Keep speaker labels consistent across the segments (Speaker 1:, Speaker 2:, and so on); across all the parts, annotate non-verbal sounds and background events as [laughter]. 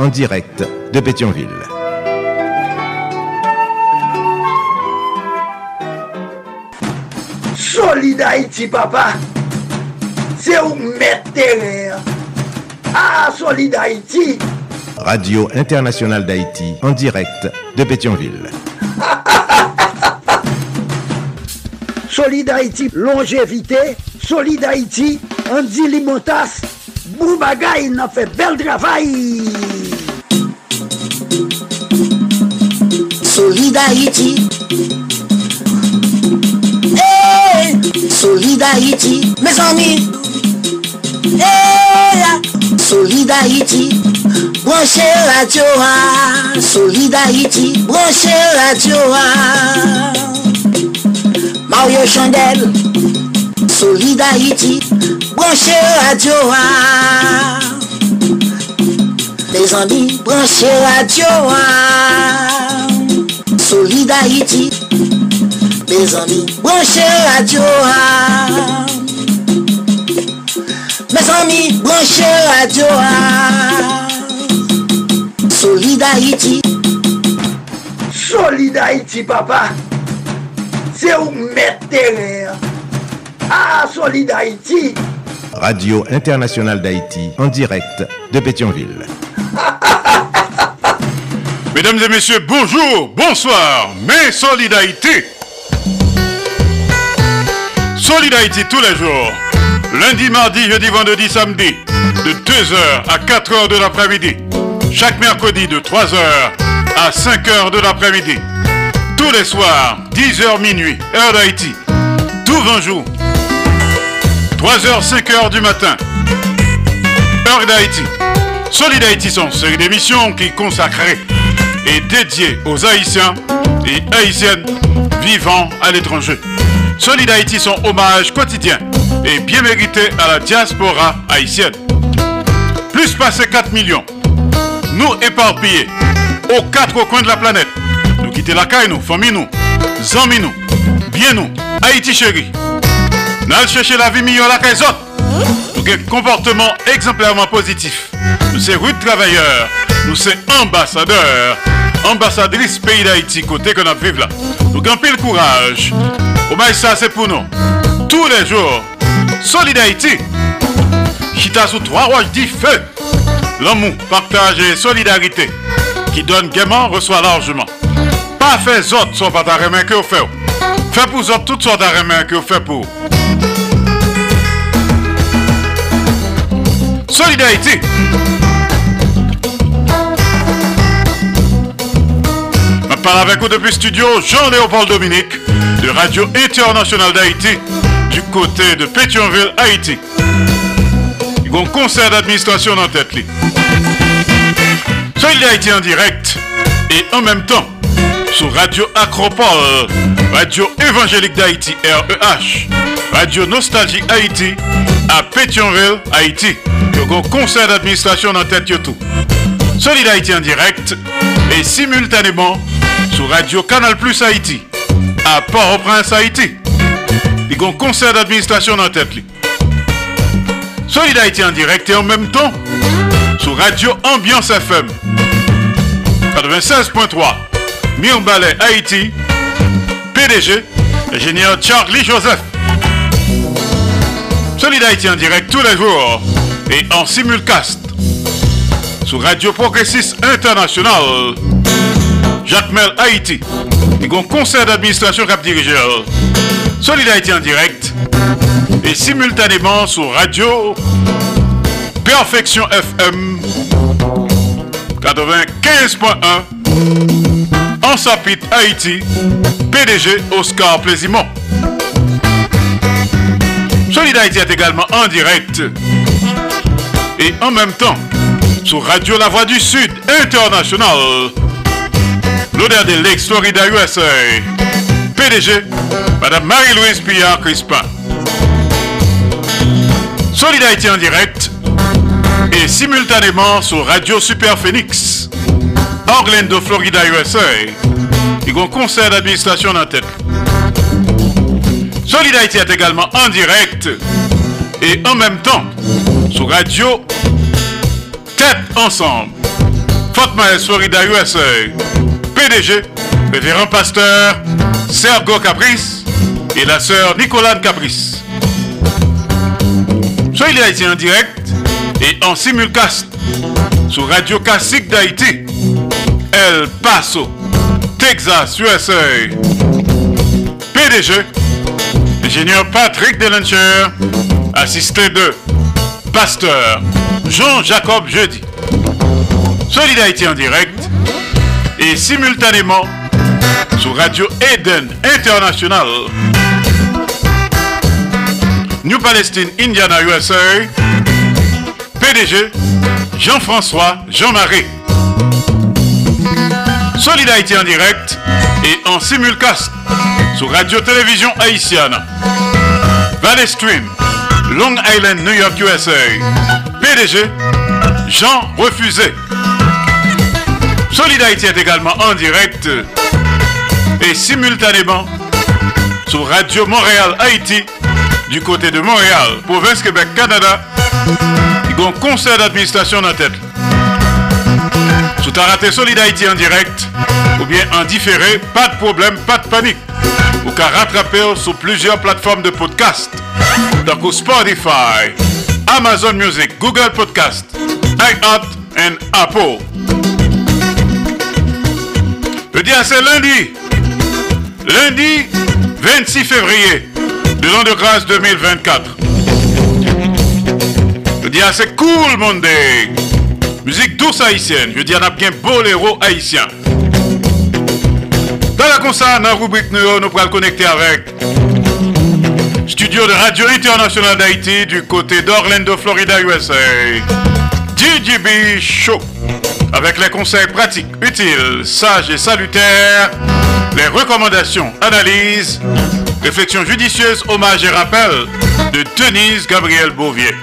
Speaker 1: en direct de Pétionville.
Speaker 2: Solid Haïti, papa. C'est où mettre Ah, Solid Haïti.
Speaker 1: Radio Internationale d'Haïti en direct de Pétionville. [laughs]
Speaker 2: Solid Haïti, longévité. Solid Haïti, Andy Limotas. Boubagaï, il a fait bel travail.
Speaker 3: Solid Haïti. Hey, Solid Haïti, mes amis. Hey, Solid Haïti. Branchez radio, ah. Solid Haïti. Branchez radio, ah. Mario Chandel. Solid Haïti. Branchez radio, ah. Les amis, branchez radio, ah. Solid Haïti. Mes amis, branchez radio, ah. Mes amis, branchez radio, ah. Solid Haïti.
Speaker 2: Solid Haïti, papa. C'est où mettre Ah, Solid Haïti.
Speaker 1: Radio Internationale d'Haïti en direct de Pétionville.
Speaker 4: Mesdames et messieurs, bonjour, bonsoir, mes Solidarité. Solidarité tous les jours. Lundi, mardi, jeudi, vendredi, samedi. De 2h à 4h de l'après-midi. Chaque mercredi de 3h à 5h de l'après-midi. Tous les soirs, 10h minuit, heure d'Haïti. Tout 20 jours. 3h, 5h du matin. Heure d'Haïti. Solid Haïti sont une série d'émissions qui consacrées et dédiées aux Haïtiens et Haïtiennes vivant à l'étranger. Solid Haïti son hommage quotidien et bien mérité à la diaspora haïtienne. Plus passé 4 millions. Nous éparpillés aux quatre coins de la planète. Nous quitter la caille, nous, famille, nous, amis, nous, bien nous, Haïti chéri. Nous allons chercher la vie meilleure la caille. Nous avons un comportement exemplairement positif. Nous sommes rudes travailleurs. Nous sommes ambassadeurs. Ambassadrice pays d'Haïti, côté que nous vivons là. Nous avons le courage. Au ça, c'est pour nous. Tous les jours. Solid Haïti. Chita trois roches dit feu. L'amour, partage et solidarité. Qui donne gaiement, reçoit largement. Pas fait autres, soit pas main que vous faites. Fait pour autres toutes sortes de que vous faites pour. Solidarité. Je avec vous depuis studio Jean-Léopold Dominique de Radio Internationale d'Haïti du côté de Pétionville, Haïti. Il conseil d'administration dans tête. Solid Haïti en direct et en même temps sur Radio Acropole, Radio Évangélique d'Haïti REH, Radio Nostalgie Haïti à Pétionville, Haïti. Il y un conseil d'administration dans tête. Solid Haïti en direct et simultanément sur Radio Canal Plus Haïti à Port-au-Prince, Haïti. Il y a conseil d'administration dans tête. Solid Haïti en direct et en même temps sur Radio Ambiance FM 96.3 Mirbalet Haïti PDG ingénieur Charlie Joseph Solid Haïti en direct tous les jours et en simulcast sur Radio Progressiste International Jacques Mel Haïti et un conseil d'administration cap dirigeur Solid Haïti en direct et simultanément sur Radio Perfection FM 95.1 en Sapit Haïti PDG Oscar Plaisimont Solid Haïti est également en direct et en même temps sur Radio La Voix du Sud International. L'odeur des Lakes Florida USA. PDG, Madame Marie-Louise Pillard Crispin. Solidarité en direct et simultanément sur Radio Super Phoenix. Orlando, Florida, USA. A un concert d'administration la tête. Solidarité est également en direct et en même temps sur Radio Tête Ensemble. Fort Myers, Florida, USA. PDG, révérend pasteur Sergo Caprice et la sœur Nicolane Caprice. Solidarité en direct et en simulcast sur Radio Classique d'Haïti, El Paso, Texas, USA. PDG, ingénieur Patrick Delancher, assisté de pasteur Jean-Jacob Jeudi. Solidarité en direct et simultanément sur Radio Eden International. New Palestine, Indiana, USA. PDG Jean-François Jean-Marie. Solidarité en direct et en simulcast sur Radio-Télévision Haïtienne. Valley Stream, Long Island, New York, USA. PDG Jean Refusé. Solidarité est également en direct et simultanément sur Radio Montréal Haïti du côté de Montréal, province Québec, Canada. Y a un conseil d'administration la tête. Sous ta raté Solidarité en direct ou bien en différé, pas de problème, pas de panique. Ou qu'à rattraper sur plusieurs plateformes de podcast. Donc Spotify, Amazon Music, Google Podcast, iHeart et Apple. Le dia c'est lundi. Lundi 26 février de l'an de grâce 2024. Je dis c'est cool Monday. Musique douce haïtienne. Je dis a bien boléro haïtien. Dans la concert, dans la rubrique nous, nous pourrons connecter avec studio de Radio Internationale d'Haïti du côté d'Orlando, Florida, USA. DJB Show. Avec les conseils pratiques, utiles, sages et salutaires, les recommandations, analyses, réflexions judicieuses, hommages et rappels de Denise Gabriel Bouvier.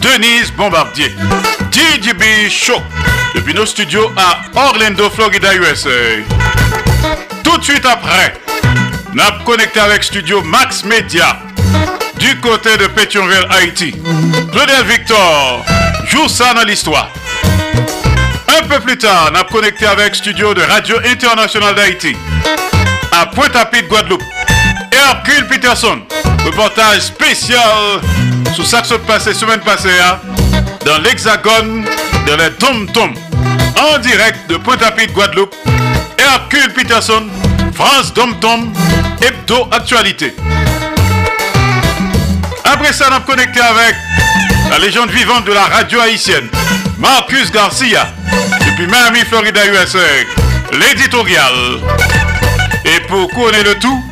Speaker 4: Denise Bombardier. DJB Show. Depuis nos studios à Orlando, Florida, USA. Tout de suite après, avons connecté avec studio Max Media du côté de Pétionville, Haïti. Claudel Victor joue ça dans l'histoire. Peu plus tard, nous connecté avec studio de Radio Internationale d'Haïti à Pointe-à-Pitre, Guadeloupe. Hercule Peterson, reportage spécial sous saxo passé semaine passée hein, dans l'hexagone de la Tom Tom en direct de Pointe-à-Pitre, Guadeloupe. Hercule Peterson, France Dom Tom, Hebdo Actualité. Après ça, a connecté avec la légende vivante de la radio haïtienne, Marcus Garcia, depuis Miami, Florida, USA, l'éditorial. Et pour couronner le tout,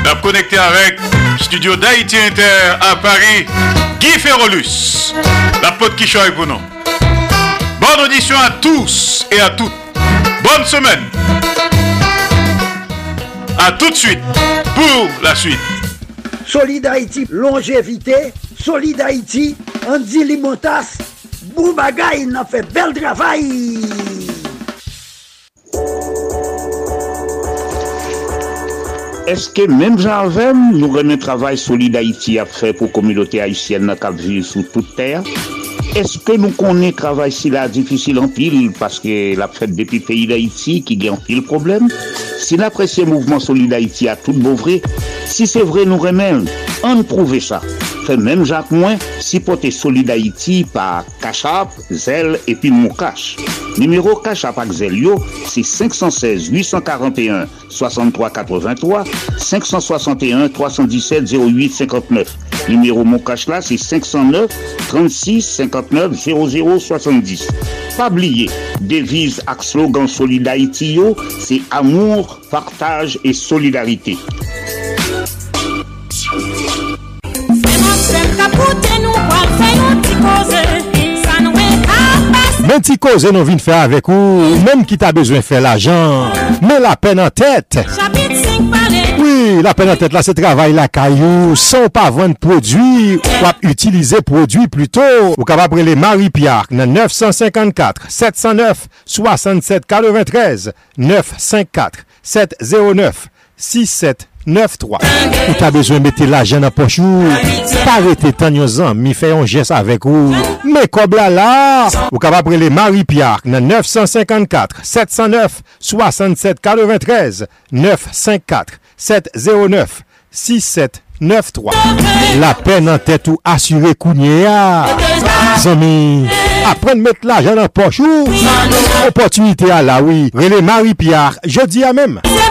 Speaker 4: on a connecté avec Studio d'Haïti Inter à Paris, Guy Ferrolus, la pote qui choisit pour nous. Bonne audition à tous et à toutes. Bonne semaine. A tout de suite pour la suite.
Speaker 2: Solid Haïti, longévité. Solid Haïti, Andy Limotas. Boubagaï, n'a fait bel travail.
Speaker 5: Eske menm jan avem nou remen travay Solid Haïti ap fè pou komilote Haïtienne nan kap vil sou tout ter? Eske nou konen travay si la difisil an pil paske la fèt depi peyi d'Haïti ki gen pil problem? Si la presye mouvment Solid Haïti a tout bouvre, si se vre nou remen, an prouve sa. Fè menm jak mwen, si pote Solid Haïti pa Kachap, Zel epi Moukache. Numero Kachap ak Zel yo, si 516-841 6383 561 317 0859. Numéro Moncache là, c'est 509 36 59 00 70. Pas oublier, devise ak slogan yo, c'est amour, partage et solidarité.
Speaker 6: Men ti koze nou vin fè avèk ou, menm ki ta bezwen fè l'ajan, men la pen an tèt. Oui, la pen an tèt la se travay la kayou, son pa vwen prodwi, wap utilize prodwi pluto. Ou kapap prele Marie-Pierre nan 954 709 6793. Ou ta bezwen mette la jen nan. Parete tan yo zan, mi fè yon jes avèk ou. Me kob la la. Ou ka va prele Marie Pierre nan 954 709 6793 954 709 6793. La pen nan tèt ou asyre kounye ya. Zami, apren mette la jen nan. Opotunite a la oui. Rele Marie Pierre, je di a mèm.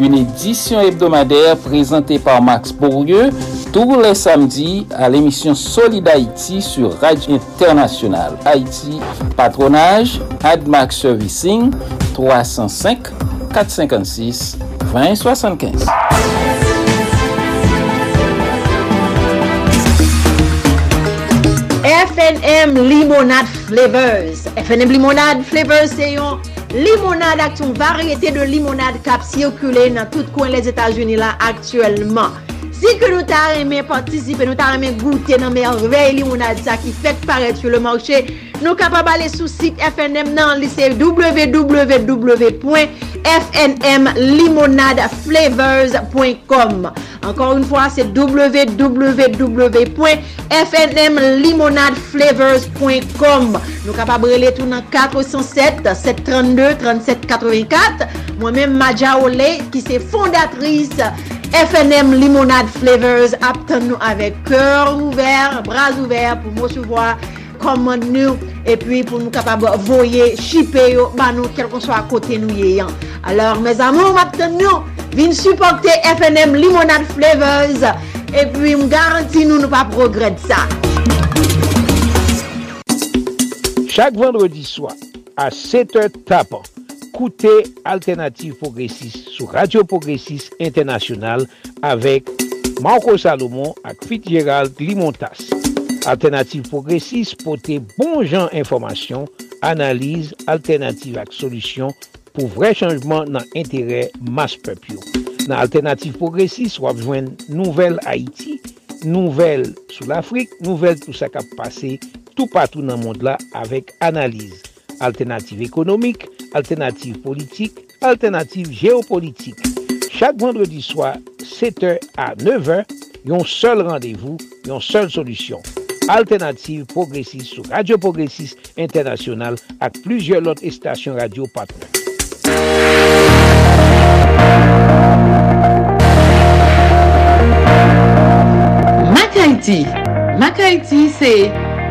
Speaker 7: une édition hebdomadaire présentée par Max Bourdieu tous les samedis à l'émission Solid Haïti sur Radio International Haïti, patronage AdMax Servicing 305 456 2075.
Speaker 8: FNM Limonade Flavors. FNM Limonade Flavors, se yon Limonade ak yon varyete de limonade kap sirkule nan tout kwen les Etats-Unis la aktuelman. Si ke nou ta reme partisipe, nou ta reme goute nan merveil limonade sa ki fek paret sou le manche, Nou kapab ale sou sit FNM nan lise www.fnmlimonadeflavors.com Ankor un fwa se www.fnmlimonadeflavors.com Nou kapab rele tou nan 407 732 3784 Mwen men Madja Ole ki se fondatris FNM Limonade Flavors Aptan nou avek kèr ouver, bras ouver pou mou souvoa komand nou, e pi pou nou kapab voye, shipe yo, ban nou kel kon so a kote nou ye yan. Alors, mes amou, mapten nou, vin supporte FNM Limonade Flavors, e pi m garanti nou nou pa progred sa.
Speaker 9: Chak vendredi swa, a 7 tapan, koute Alternative Progressist sou Radio Progressist Internasyonal avek Marco Salomon ak Fit Gérald Limontas. Alternative Progressive pote bon jan informasyon, analize, alternative ak solisyon pou vre chanjman nan entere mas pepyo. Nan Alternative Progressive wap jwen nouvel Haiti, nouvel sou l'Afrique, nouvel tout sa kap pase, tout patou nan mond la avek analize. Alternative ekonomik, alternative politik, alternative geopolitik. Chak vendredi swa, 7 a 9 a, yon sol randevou, yon sol solisyon. Alternative Progressive sou Radio Progressive Internasyonal ak plujye lot estasyon radio patron.
Speaker 10: Mak Haiti Mak Haiti se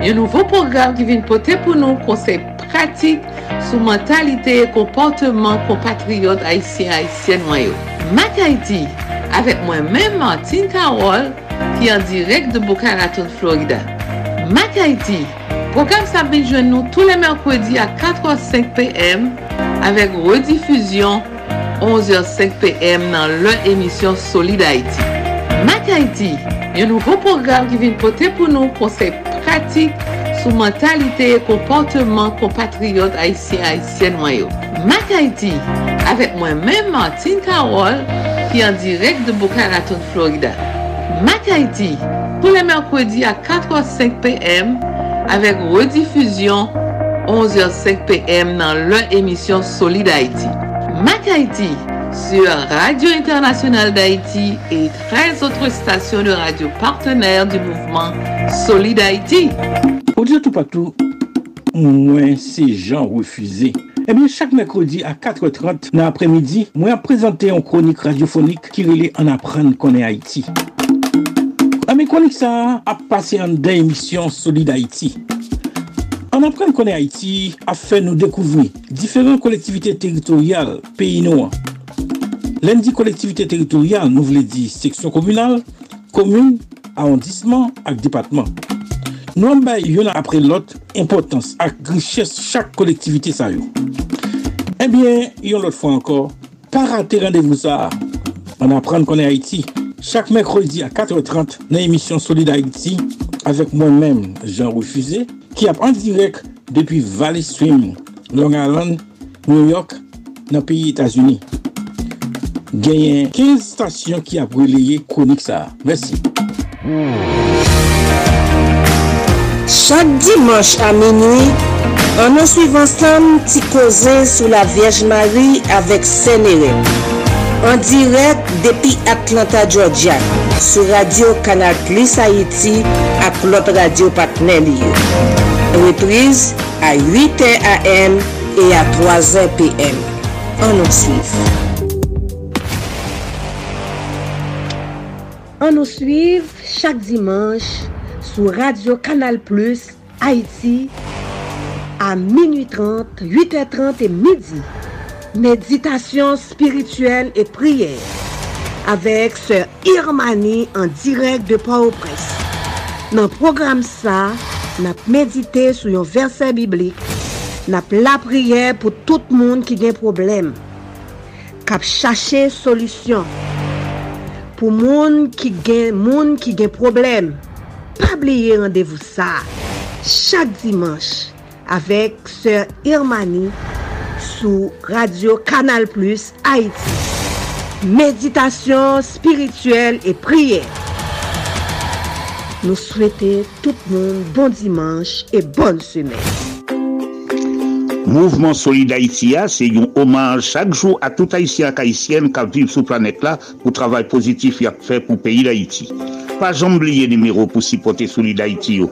Speaker 10: yon nouvo program ki vin pote pou nou konsep pratik sou mentalite e komportman kompatriot Haitien-Haitien wanyo. Mak Haiti avek mwen men Martin Karol ki an direk de Boca Raton, Florida. Mak Haiti, program Sabine jwen nou tou le merkwedi a 4h05 pm avek redifuzyon 11h05 pm nan lè emisyon Solid Haiti. Mak Haiti, yon nouvo program ki vin pote pou nou konsey pratik sou mentalite e komporteman kompatriot Haitien-Haitien wanyo. Mak Haiti, avek mwen men Martin Karol ki an direk de Boca Raton, Florida. Mak Haiti, pou le merkwedi a 4h05 pm avek redifuzyon 11h05 pm nan lè emisyon Solid Haiti. Mac Haïti, sur Radio Internationale d'Haïti et 13 autres stations de radio partenaires du mouvement Solid Haïti.
Speaker 11: Au tout partout, moi, c'est Jean Refusé. Eh bien, chaque mercredi à 4h30 dans l'après-midi, moi, présenter une chronique radiophonique qui relait en apprendre qu'on est Haïti. Ame konik sa ap pase an den emisyon Solid Haiti. An apren konen Haiti ap fe nou dekouvri diferent kolektivite teritorial peyi nou an. Len di kolektivite teritorial nou vle di seksyon komunal, komun, arrondissement ak depatman. Nou an bay yon apre lot impotans ak griches chak kolektivite sa yo. Ebyen, yon lot fwa ankor, para te randevou sa. An apren konen Haiti. Chaque mercredi à 4h30 dans l'émission Solid Haïti avec moi-même Jean Refusé qui est en direct depuis Valley Stream, Long Island, New York, dans le pays États-Unis. Gagnez 15 stations qui a brûlé chronique ça. Merci.
Speaker 3: Chak dimanche a minuit, an nou suiv ansam ti koze sou la Vyej Mari avek Senere. An direk depi Atlanta, Georgia, sou radio Kanal Plus Haiti ak lop radio patnel. Reprise a 8 a.m. e a 3 p.m. An nou suiv.
Speaker 12: An nou suiv chak dimanche sou radio Kanal Plus Haiti a minuit 30, 8h30 et midi. Meditation spirituelle et prière. Avec Sœur Irmani en direct de Port-au-Prince. Dans le programme ça, n'a médité sur un verset biblique, n'a la prière pour tout le monde qui a un problème, cap chercher solution. Pour monde qui a monde qui a problème. Pas oublier rendez-vous ça. Chaque dimanche avec Sœur Irmani sou Radio Kanal Plus Haïti. Meditasyon spirituel et prier. Nou souwete tout moun bon dimanche et bonne semen.
Speaker 5: Mouvement Solid Haïti a, se yon oman chak jou a tout Haïtien k'Haïtienne k'ap viv sou planet la pou travay pozitif yak fè pou peyi d'Haïti. Pa jambliye nimerou pou sipote Solid Haïti yo.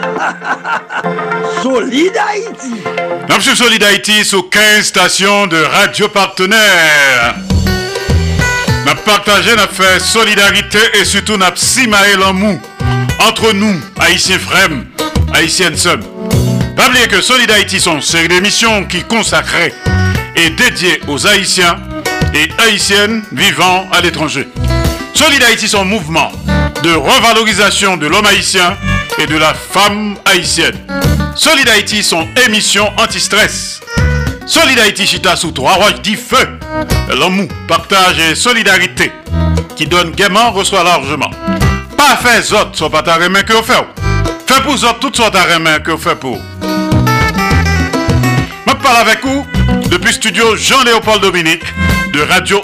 Speaker 2: [laughs] Solid Haïti
Speaker 4: Nous Solid Haïti sur 15 stations de radio partenaires. Nous partagé, nous fait solidarité et surtout nous simaé l'amour entre nous, haïtiens frères, haïtiennes sœurs. Pas oublier que Solid Haïti sont une série d'émissions qui consacrées et dédiées aux haïtiens et haïtiennes vivant à l'étranger. Solid Haïti son mouvement de revalorisation de l'homme haïtien et de la femme haïtienne. Solid Haïti son émission anti-stress. Solid Haïti chita sous trois roches dit feu. L'amour, partage et solidarité qui donne gaiement reçoit largement. Pas fait autres soit pas ta main que vous faites. Fait pour autres toutes sortes de main que vous faites pour. Je parle avec vous depuis studio Jean-Léopold Dominique de Radio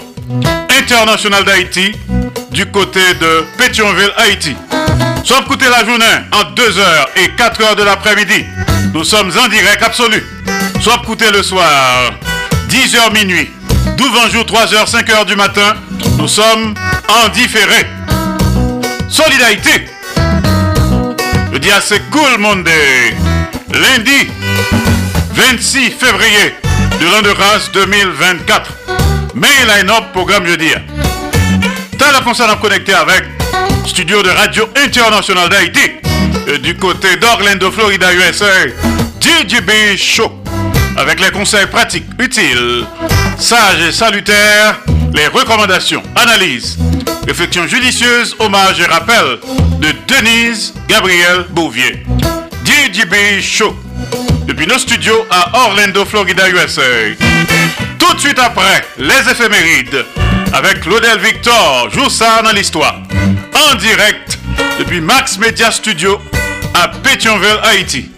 Speaker 4: International d'Haïti du côté de Pétionville, Haïti. Soit écouter la journée en 2h et 4h de l'après-midi. Nous sommes en direct absolu. Soit écouter le soir, 10h minuit. 12 jour, 3h, 5h du matin. Nous sommes en différé. Solidarité. Je dis c'est cool monde. Lundi 26 février de l'an de grâce 2024. Mais il a un autre programme jeudi. T'as la concerne à connecter avec studio de Radio International d'Haïti du côté d'Orlando, Florida, USA. DJB Show avec les conseils pratiques, utiles, sages et salutaires, les recommandations, analyses, réflexions judicieuses, hommages et rappels de Denise Gabriel Bouvier. DJB Show depuis nos studios à Orlando, Florida, USA. Tout de suite après, les éphémérides avec Claudel Victor, joue ça dans l'histoire. En direct depuis Max Media Studio à Pétionville, Haïti.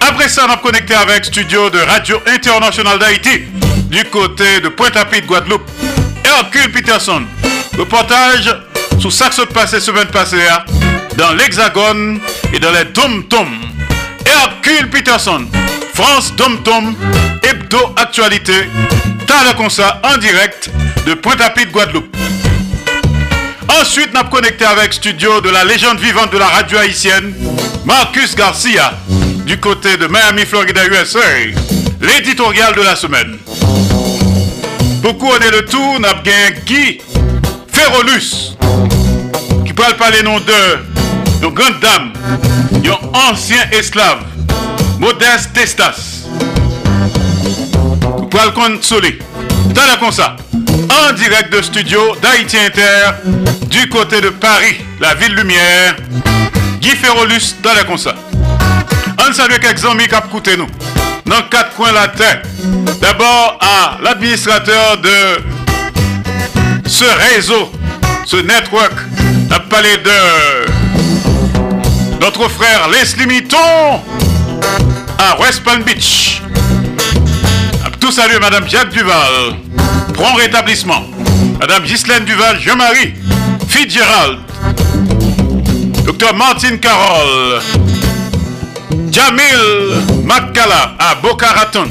Speaker 4: Après ça, on a connecté avec studio de Radio International d'Haïti du côté de Pointe-à-Pitre, Guadeloupe. Hercule Peterson, reportage sous Saxo de passé, semaine passée, dans l'Hexagone et dans les Dom-Tom. Hercule Peterson, France Dom-Tom, Hebdo Actualité, comme ça en direct de Pointe-à-Pitre, Guadeloupe. Ensuite, nous avons connecté avec studio de la légende vivante de la radio haïtienne, Marcus Garcia, du côté de Miami, Florida, USA, l'éditorial de la semaine. On est le tour, nous avons Guy Ferrolus, qui parle pas les noms de, de grande dame, un ancien esclave, Modeste Testas. Pouvez le consoler. T'as comme ça en direct de studio d'Haïti Inter, du côté de Paris, la ville lumière, Guy Ferrolus dans la concert. On salue quelques amis qui ont nous, dans quatre coins de la terre. D'abord à l'administrateur de ce réseau, ce network, a parlé de notre frère Leslie Mitton à West Palm Beach. Tout salut Madame Jacques Duval. Prends rétablissement. Madame Ghislaine Duval, Jean-Marie, Fitzgerald, Docteur Martine Carole, Jamil Makala à Boca Raton,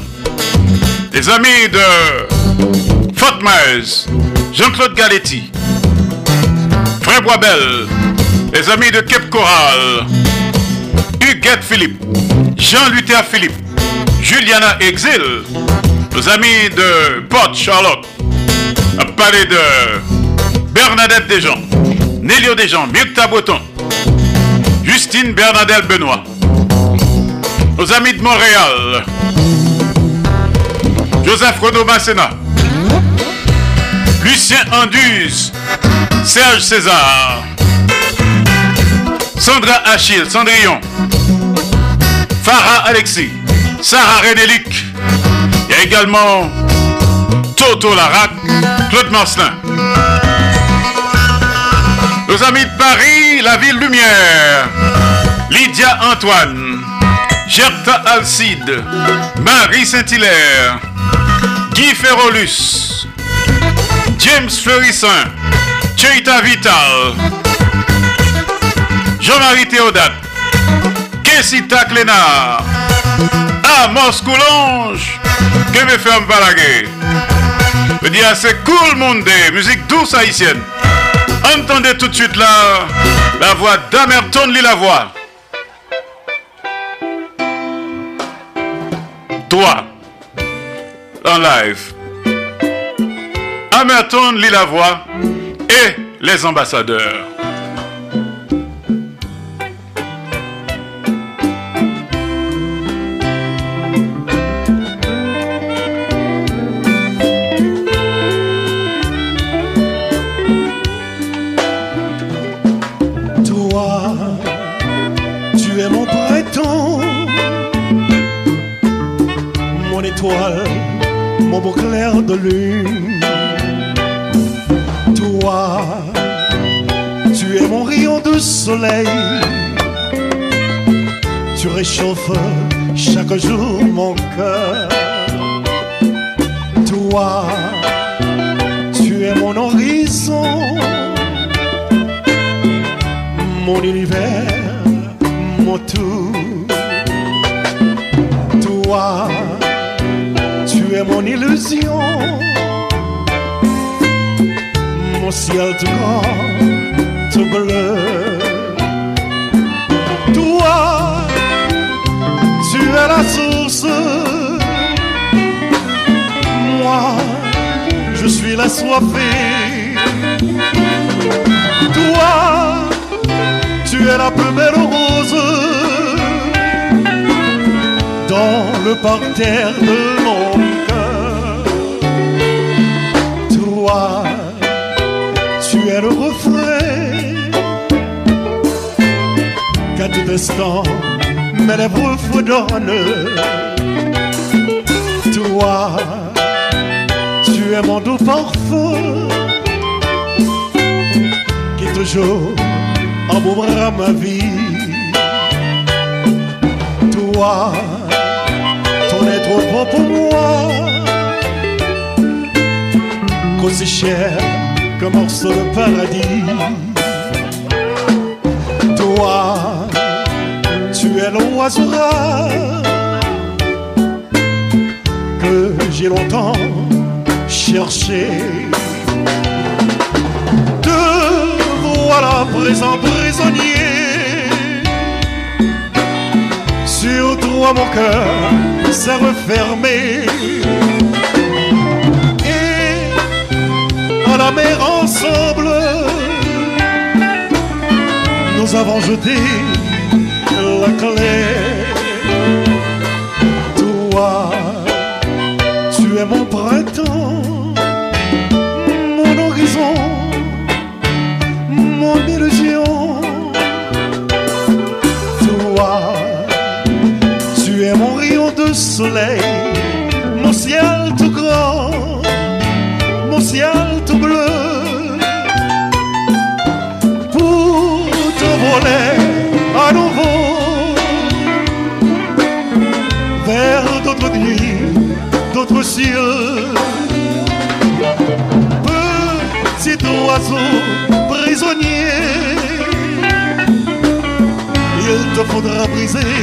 Speaker 4: les amis de Fort Jean-Claude Galetti, Frère Boisbel, les amis de Cape Coral, Huguette Philippe, Jean-Luther Philippe, Juliana Exil, nos amis de Port Charlotte, a parlé de Bernadette Desjans, Nélio Desjans, Myrta Breton, Justine Bernadette Benoît, nos amis de Montréal, Joseph Renaud Masséna, Lucien Anduze, Serge César, Sandra Achille, Cendrillon, Farah Alexis, Sarah Renélic, il y également Toto Larac, Claude Marcelin. Amis de Paris, la ville lumière, Lydia Antoine, Gerta Alcide, Marie Saint-Hilaire, Guy Ferrolus, James Fleurissin, Cheita Vital, Jean-Marie Théodate, Kessita Clénard, Amos Coulonge, que me fait un balaguer. Je dis c'est cool monde, musique douce haïtienne. Entendez tout de suite là la voix d'Amerton lit la voix. Toi, en live. Amerton lit la voix et les ambassadeurs.
Speaker 13: Beau clair de lune. Toi, tu es mon rayon de soleil, tu réchauffes chaque jour mon cœur. Toi, tu es mon horizon mon univers, mon tout. Toi, mon illusion, mon ciel tout grand, tout bleu. Toi, tu es la source, moi, je suis la soifée. Toi, tu es la belle rose dans le parterre de mon instant mes lèvres fredonnent. Toi, tu es mon doux parfum qui toujours embaumera ma vie. Toi, ton être bon pour moi, qu'aussi cher qu'un morceau de paradis. L'oiseau rare que j'ai longtemps chercher. Te voilà présent prisonnier. Sur toi mon cœur s'est refermé. Et à la mer ensemble, nous avons jeté la clé. Toi, tu es mon printemps, cieux. Petit oiseau prisonnier, il te faudra briser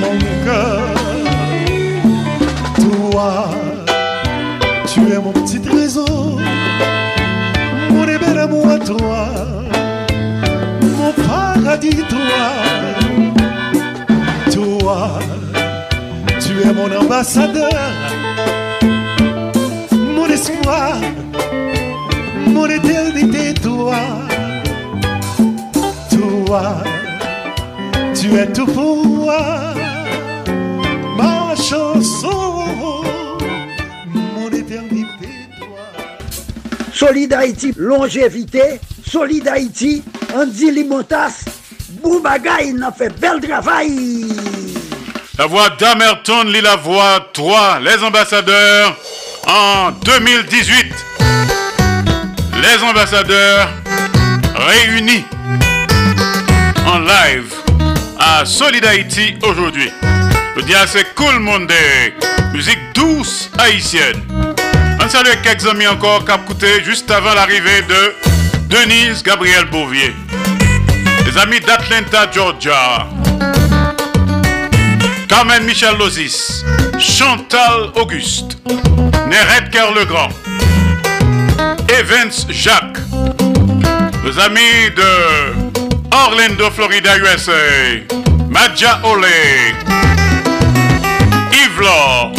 Speaker 13: mon cœur. Toi, tu es mon petit trésor, mon bel amour toi, mon paradis, toi. Toi, tu es mon ambassadeur, mon espoir, mon éternité, toi. Toi, tu es tout pour moi, ma chanson, mon éternité.
Speaker 2: Solid Haïti, longévité. Solid Haïti, Andy Limotas. Boubagaï, n'a fait bel travail.
Speaker 4: La voix d'Amerton lit la voix 3, les ambassadeurs en 2018. Les ambassadeurs réunis en live à Solid Haïti aujourd'hui. Je dis à c'est cool monde, musique douce haïtienne. On salue quelques amis encore qui écouté juste avant l'arrivée de Denise Gabriel Bouvier. Les amis d'Atlanta, Georgia. Carmen Michel Lozis, Chantal Auguste, Nérette Kerr Legrand, Evans Jacques, les amis de Orlando, Florida, USA, Madja Ole, Yves Laure,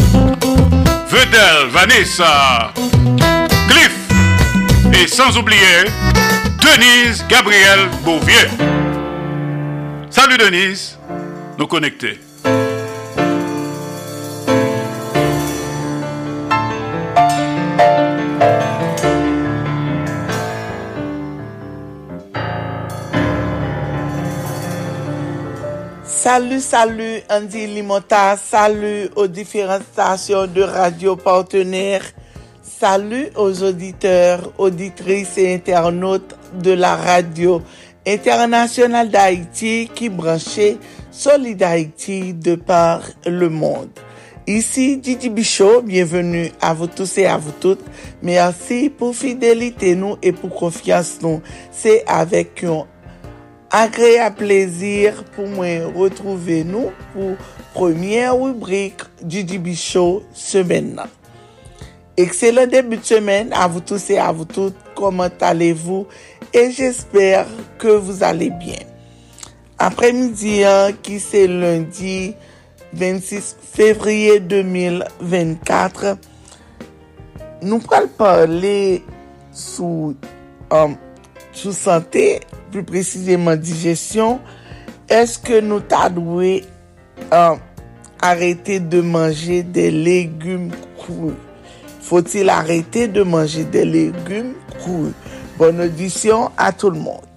Speaker 4: Vedel, Vanessa, Cliff, et sans oublier Denise Gabriel Bouvier. Salut Denise, nous connecter.
Speaker 14: Salut, salut Andy Limota, salut aux différentes stations de radio partenaires, salut aux auditeurs, auditrices et internautes de la radio internationale d'Haïti qui branchait Solid Haïti de par le monde. Ici Didi Bichot, bienvenue à vous tous et à vous toutes. Merci pour fidélité nous et pour confiance nous. C'est avec un agréable plaisir pour moi retrouver nous pour première rubrique du DB Show semaine. Excellent début de semaine à vous tous et à vous toutes. Comment allez-vous? Et j'espère que vous allez bien. Après-midi, hein, qui c'est lundi 26 février 2024, nous allons parler sous, um, sous santé plus précisément digestion, eske nou ta dwe uh, arete de manje de legume kou? Faut-il arete de manje de legume kou? Bonne audition a tout le monde.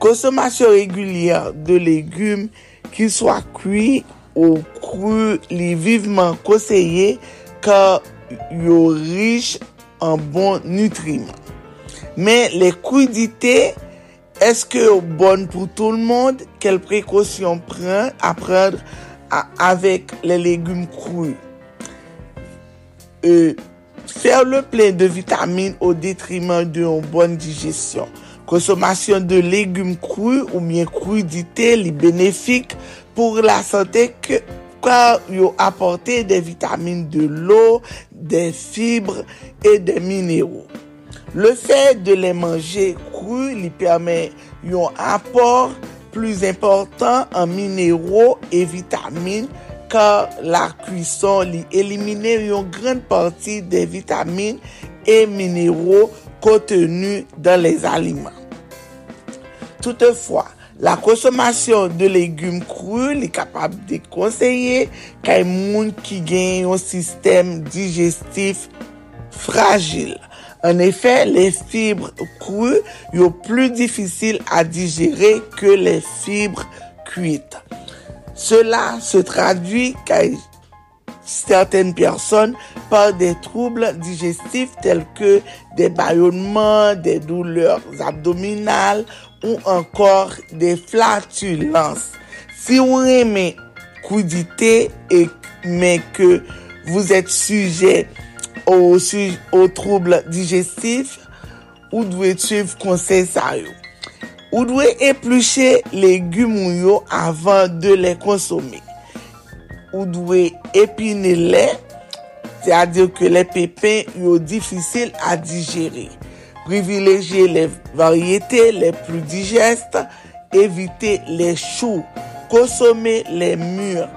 Speaker 14: Konsomasyon regulyer de legume ki swa koui ou koui li viveman koseye ka yo riche an bon nutriman. Men le kouidite... Eske yo bon pou tout l'monde? Kel prekosyon pren apren avèk le legume kouy? E, Fèr le plen de vitamine ou detrimen de yon bon dijesyon. Konsomasyon de legume kouy ou myen kouy dite li benefik pou la sante ke kwa yo aporte de vitamine de l'o, de fibre e de mineyo. Le fè de lè manje kru li permè yon apor plus important an minero e vitamine ka la kuison li elimine yon gran parti de vitamine e minero kontenu dan les aliman. Toutefois, la konsomasyon de legume kru li kapab de konseye kay moun ki gen yon sistem digestif fragil. En effet, les fibres crues yon plus difficile à digérer que les fibres cuites. Cela se traduit kay certaines personnes par des troubles digestifs tels que des ballonnements, des douleurs abdominales ou encore des flatulences. Si vous aimez crudité et mais que vous êtes sujet ou, ou trouble digestif, ou dwe tuv konsey sa yo. Ou dwe epluche legume yo avan de le konsome. Ou dwe epine le, se a diyo ke le pepen yo difisil a digere. Privileje le varyete, le plu digeste, evite le chou, konsome le mure,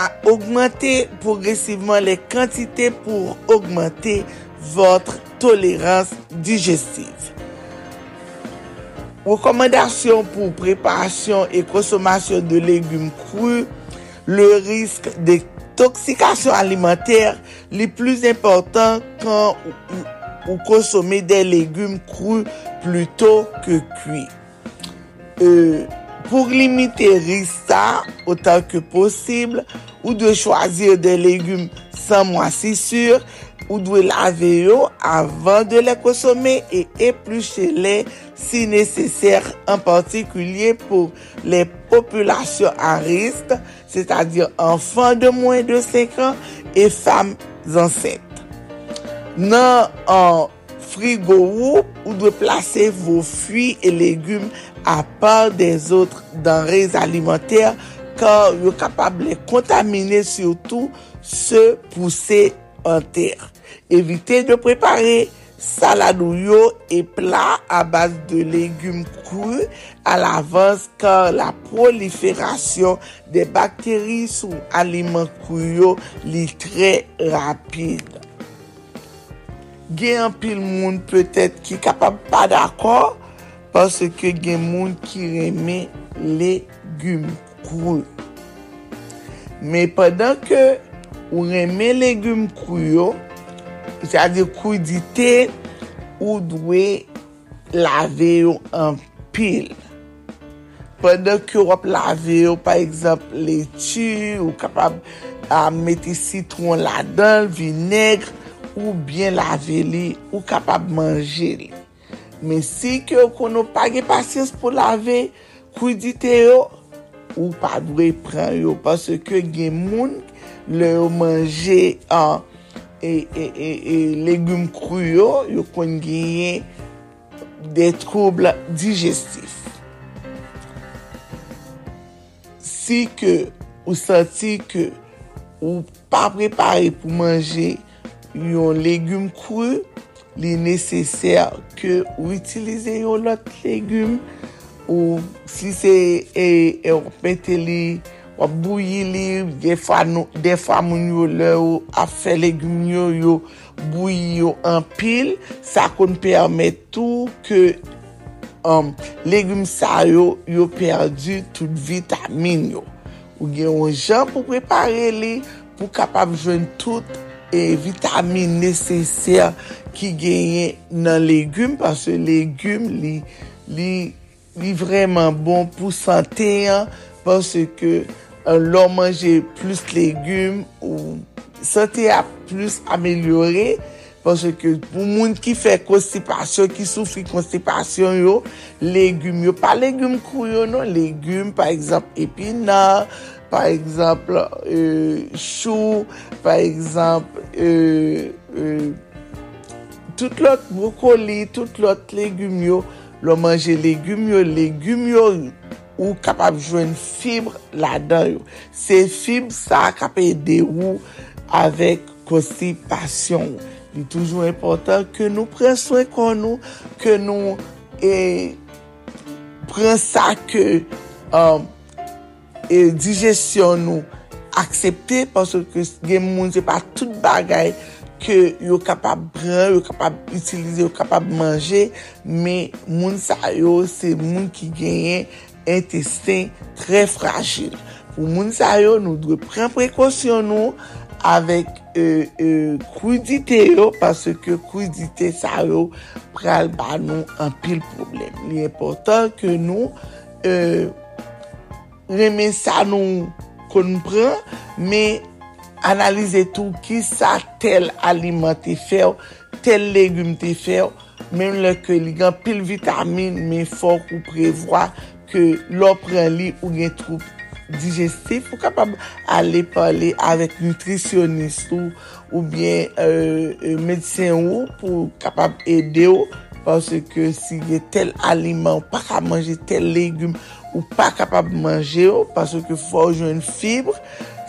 Speaker 14: à augmenter progressivement les quantités pour augmenter votre tolérance digestive. Recommandations pour préparation et consommation de légumes crus, le risque d'intoxication alimentaire le plus important quand vous consommez des légumes crus plutôt que cuits. Euh, Pour limiter rista autant que possible, ou dwe chwazir de legume san mwasisur, ou dwe lave yo avan de le konsome e epluche le si neseser en partikulye pou le populasyon a rist, se ta dir anfan de mwen de 5 an e fam zanset. Nan an frigo ou, ou dwe plase vou fwi e legume à part des autres denrées alimentaires car yo kapab le kontamine surtout se pousse en terre. Evite de prepare saladou yo e plat a base de legume kou al avans kar la proliferasyon de bakteri sou aliment kou yo li tre rapide. Gen an pil moun petet ki kapab pa d'akor Paske gen moun ki reme legume kouy. Me padan ke ou reme legume kouy yo, jade kouy di tel, ou dwe lave yo an pil. Padan ke wap lave yo, par exemple, leti, ou kapab a meti sitron la dan, vinegre, ou bien lave li, ou kapab manje li. Men si ke yo kono page pasyens pou lave koudite yo, ou pa dwe pran yo. Pase ke gen moun le yo manje an e, e, e, e legume kru yo, yo kon genye de trouble digestif. Si ke ou santi ke ou pa prepare pou manje yon legume kru li neseser ke ou itilize yon lot legume ou si se e, e ou pete li, wap bouye li, defa, nou, defa moun yo le ou afe legume yo yo bouye yo an pil, sa kon permet tou ke um, legume sa yo yo perdi tout vitamine yo. Ou gen yon jan pou prepare li pou kapab jwen tout e vitamine neseser ki genye nan legume, parce legume li, li, li vreman bon pou sante parce ke lò manje plus legume ou sante a plus amelyore, parce ke pou moun ki fe konstipasyon, ki soufri konstipasyon yo, legume yo, pa legume kou yo non, legume par exemple epinar, par exemple, euh, chou, par exemple, euh, euh, tout lot brokoli, tout lot legume yo, lo manje legume yo, legume yo ou kapab jwen fibre la dan yo. Se fibre sa kap ede ou avek konstipasyon. Li toujou important ke nou pren soy kon nou, ke nou e pren sa ke um, euh, e, dijesyon nou aksepte panso ke gen moun se pa tout bagay ke yo kapab bran, yo kapab utilize, yo kapab manje, me moun sa yo se moun ki genyen intestin tre fragil. Pou moun sa yo nou dwe pren prekosyon nou avèk e, euh, koudite yo, parce ke koudite sa yo pral ba nou an pil problem. Li important ke nou euh, reme sa nou kon pran, me analize tou ki sa tel aliment te few, tel legume te few, menm le ke li gan pil vitamine men fok ou prevoa ke lò pran li ou gen troupe digestif ou kapab ale pale avèk nutrisyonist ou ou bien euh, euh, medisyen ou pou kapab ede ou parce ke si gen tel aliment ou pa ka manje tel legume ou pa kapab manje ou parce ke fòjou en fibre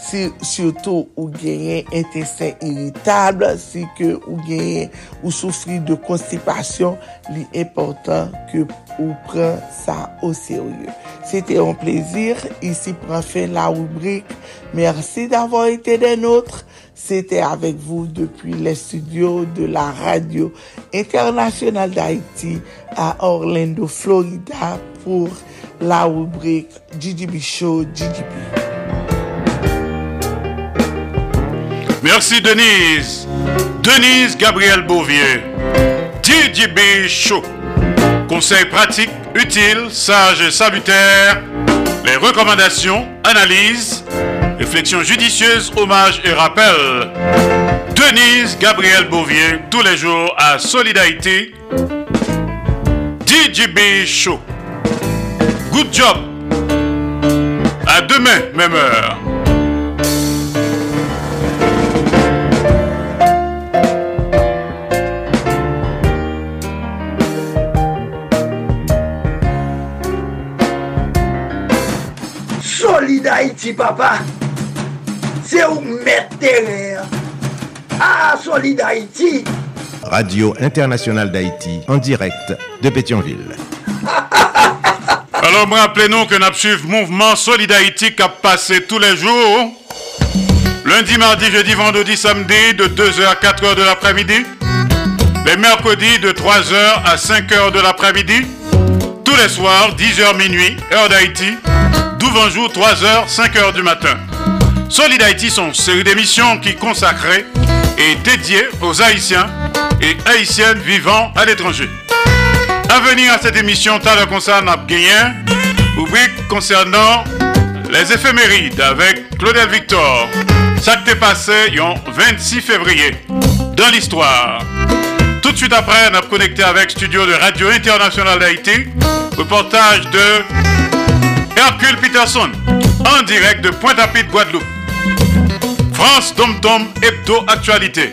Speaker 14: si surtout ou genyen intestin irritable si ke ou genyen ou soufri de konstipasyon li important ke ou pren sa ou serye C'était un plaisir ici pour faire la rubrique. Merci d'avoir été des nôtres. C'était avec vous depuis les studios de la radio internationale d'Haïti à Orlando, Florida pour la rubrique GGB Show GGB.
Speaker 4: Merci Denise. Denise Gabriel Bouvier. GGB Show. Conseils pratiques, utiles, sages et salutaires. Les recommandations, analyses, réflexions judicieuses, hommages et rappels. Denise Gabriel Bouvier, tous les jours à Solidarité. DJB Show. Good job. À demain, même heure.
Speaker 2: Solid Haïti, papa. C'est où mettre terre. Ah, Solid Haïti.
Speaker 1: Radio Internationale d'Haïti, en direct de Pétionville.
Speaker 4: Alors, rappelez-nous que nous suivons mouvement Solid Haïti qui a passé tous les jours. Lundi, mardi, jeudi, vendredi, samedi, de 2h à 4h de l'après-midi. Les mercredis, de 3h à 5h de l'après-midi. Tous les soirs, 10h minuit, heure d'Haïti. 12 jour, 3h, 5h du matin. Solid Haïti sont une série d'émissions qui consacrées et dédiées aux Haïtiens et Haïtiennes vivant à l'étranger. À venir à cette émission, t'as le concert n'a concernant les éphémérides avec Claudel Victor. Ça t'est passé le 26 février dans l'histoire. Tout de suite après, on a connecté avec Studio de Radio Internationale d'Haïti, reportage de Hercule Peterson, en direct de Pointe-à-Pitre, Guadeloupe. France Tom Tom Hebdo Actualité.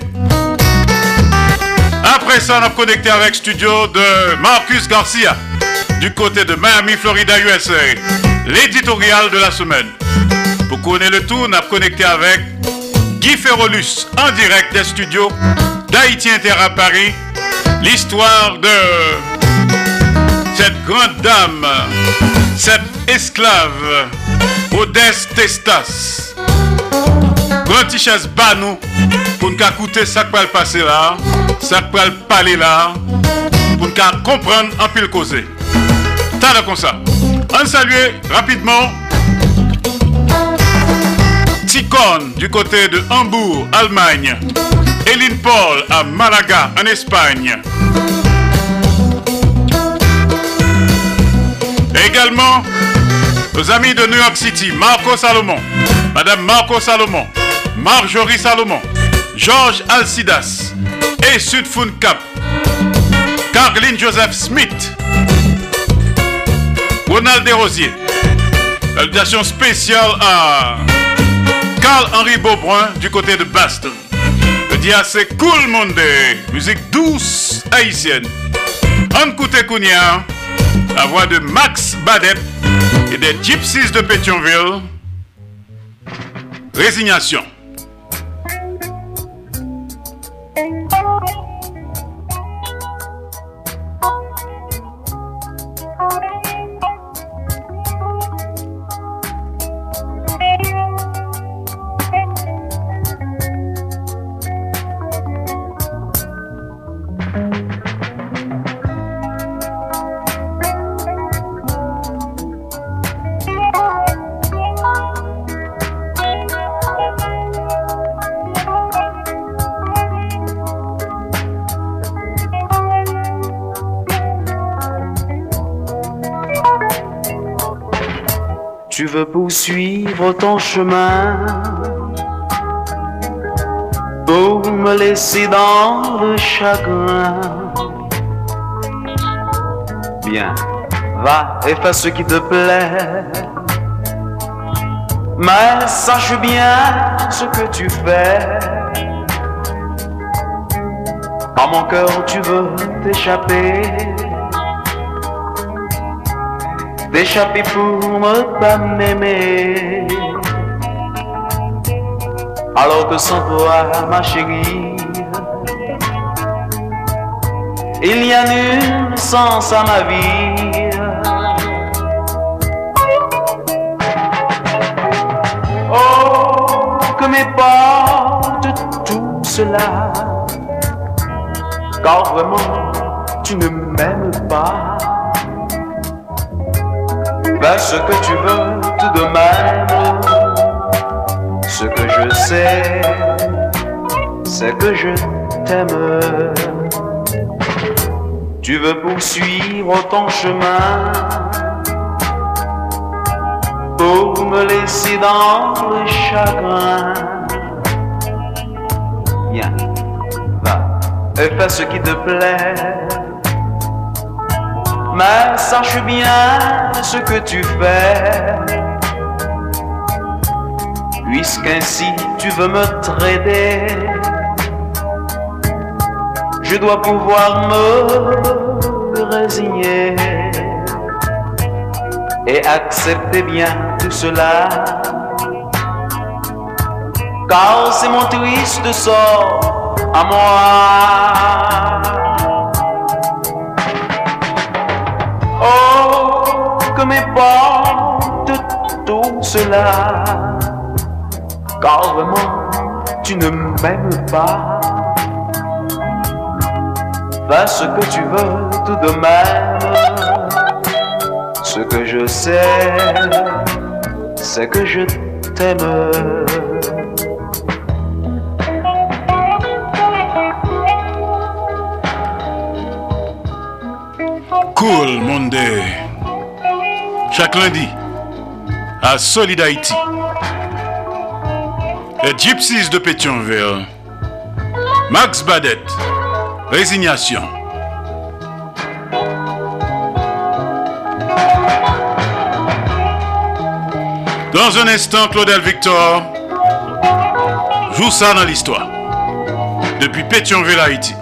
Speaker 4: Après ça, on a connecté avec studio de Marcus Garcia, du côté de Miami, Florida, USA. L'éditorial de la semaine. Pour connaître le tour, on a connecté avec Guy Ferrolus, en direct des studios d'Haïti Inter à Paris. L'histoire de cette grande dame, cette esclave, Odès Testas. Grand banou pour nous écouter ça qui va passer là, ça va le parler là, pour nous comprendre en pile causer. T'as comme ça. On salue rapidement Ticon du côté de Hambourg, Allemagne. Eline Paul à Malaga, en Espagne. également nos amis de New York City, Marco Salomon, Madame Marco Salomon, Marjorie Salomon, Georges Alcidas et Sudfun Cap, Caroline Joseph Smith, Ronald Desrosiers. Salutations spéciale à Carl-Henri Beaubrun du côté de Baston. Le dia c'est Cool Monday, musique douce haïtienne. Ankoute Kounia, la voix de Max Badet et des Gypsies de Pétionville. Résignation.
Speaker 15: Ton chemin pour me laisser dans le chagrin. Bien, va et fais ce qui te plaît. Mais sache bien ce que tu fais. Par mon cœur, tu veux t'échapper. T'échapper pour ne pas m'aimer. Alors que sans toi, ma chérie, il n'y a nul sens à ma vie. Oh, que m'importe tout cela, car vraiment tu ne m'aimes pas. Fais ce que tu veux tout de. C'est que je t'aime. Tu veux poursuivre ton chemin pour me laisser dans le chagrin. Viens, va et fais ce qui te plaît. Mais sache bien ce que tu fais. Puisqu'ainsi tu veux me traiter, je dois pouvoir me résigner et accepter bien tout cela. Car c'est mon triste sort à moi. Oh, que m'importe tout cela, car vraiment tu ne m'aimes pas. Fais ce que tu veux tout de même. Ce que je sais, c'est que je t'aime.
Speaker 4: Cool Monday. Chaque lundi, à Solid Haïti. Les Gypsies de Pétionville. Max Badet. Résignation. Dans un instant, Claudel Victor joue ça dans l'histoire. Depuis Pétionville, Haïti.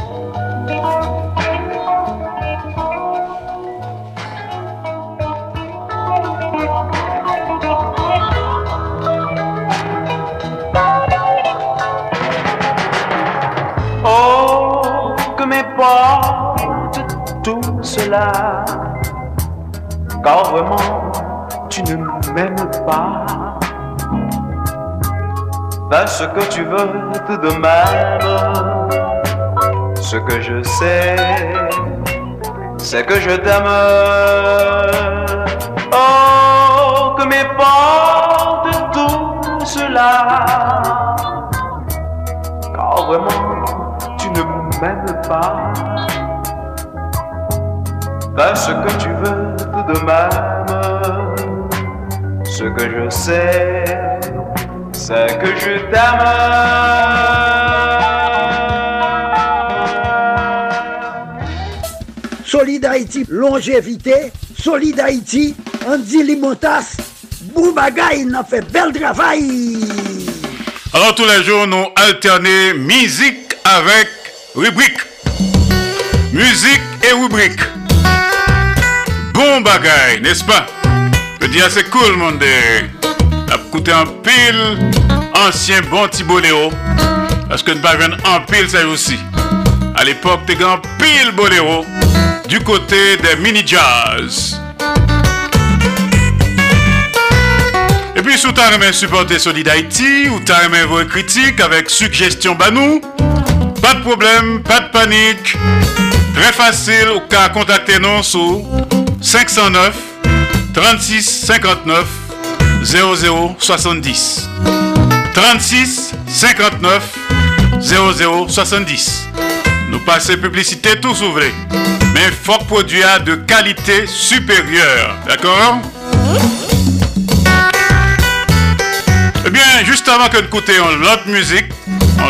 Speaker 15: Ce que tu veux tout de même. Ce que je sais, c'est que je t'aime. Oh, que m'importe tout cela, car vraiment tu ne m'aimes pas. Fais ce que tu veux tout de même. Ce que je sais, c'est que je t'aime.
Speaker 2: Solid Haïti, longévité. Solid Haïti, Andy Limotas. Boubagaï, n'a fait bel travail.
Speaker 4: Alors tous les jours, nous alternons musique avec rubrique. Musique et rubrique. Bon bagaille, n'est-ce pas? Je dis, ah, c'est cool, mon dieu. A coûté un ancien bon petit boléro. Parce que nous pas un pile, ça aussi. À l'époque, t'es un pile boléro du côté des mini-jazz. Et puis, si tu as supporter Solid Haïti ou as vos critiques avec suggestions banou, pas de problème, pas de panique. Très facile, ou qu'à contacter nous sur 509 36 59 00 70. 36 59 00 70. Nous passons publicité tout s'ouvrir. Mais fort produit de qualité supérieure. D'accord? Eh bien, juste avant que nous écoutions l'autre musique,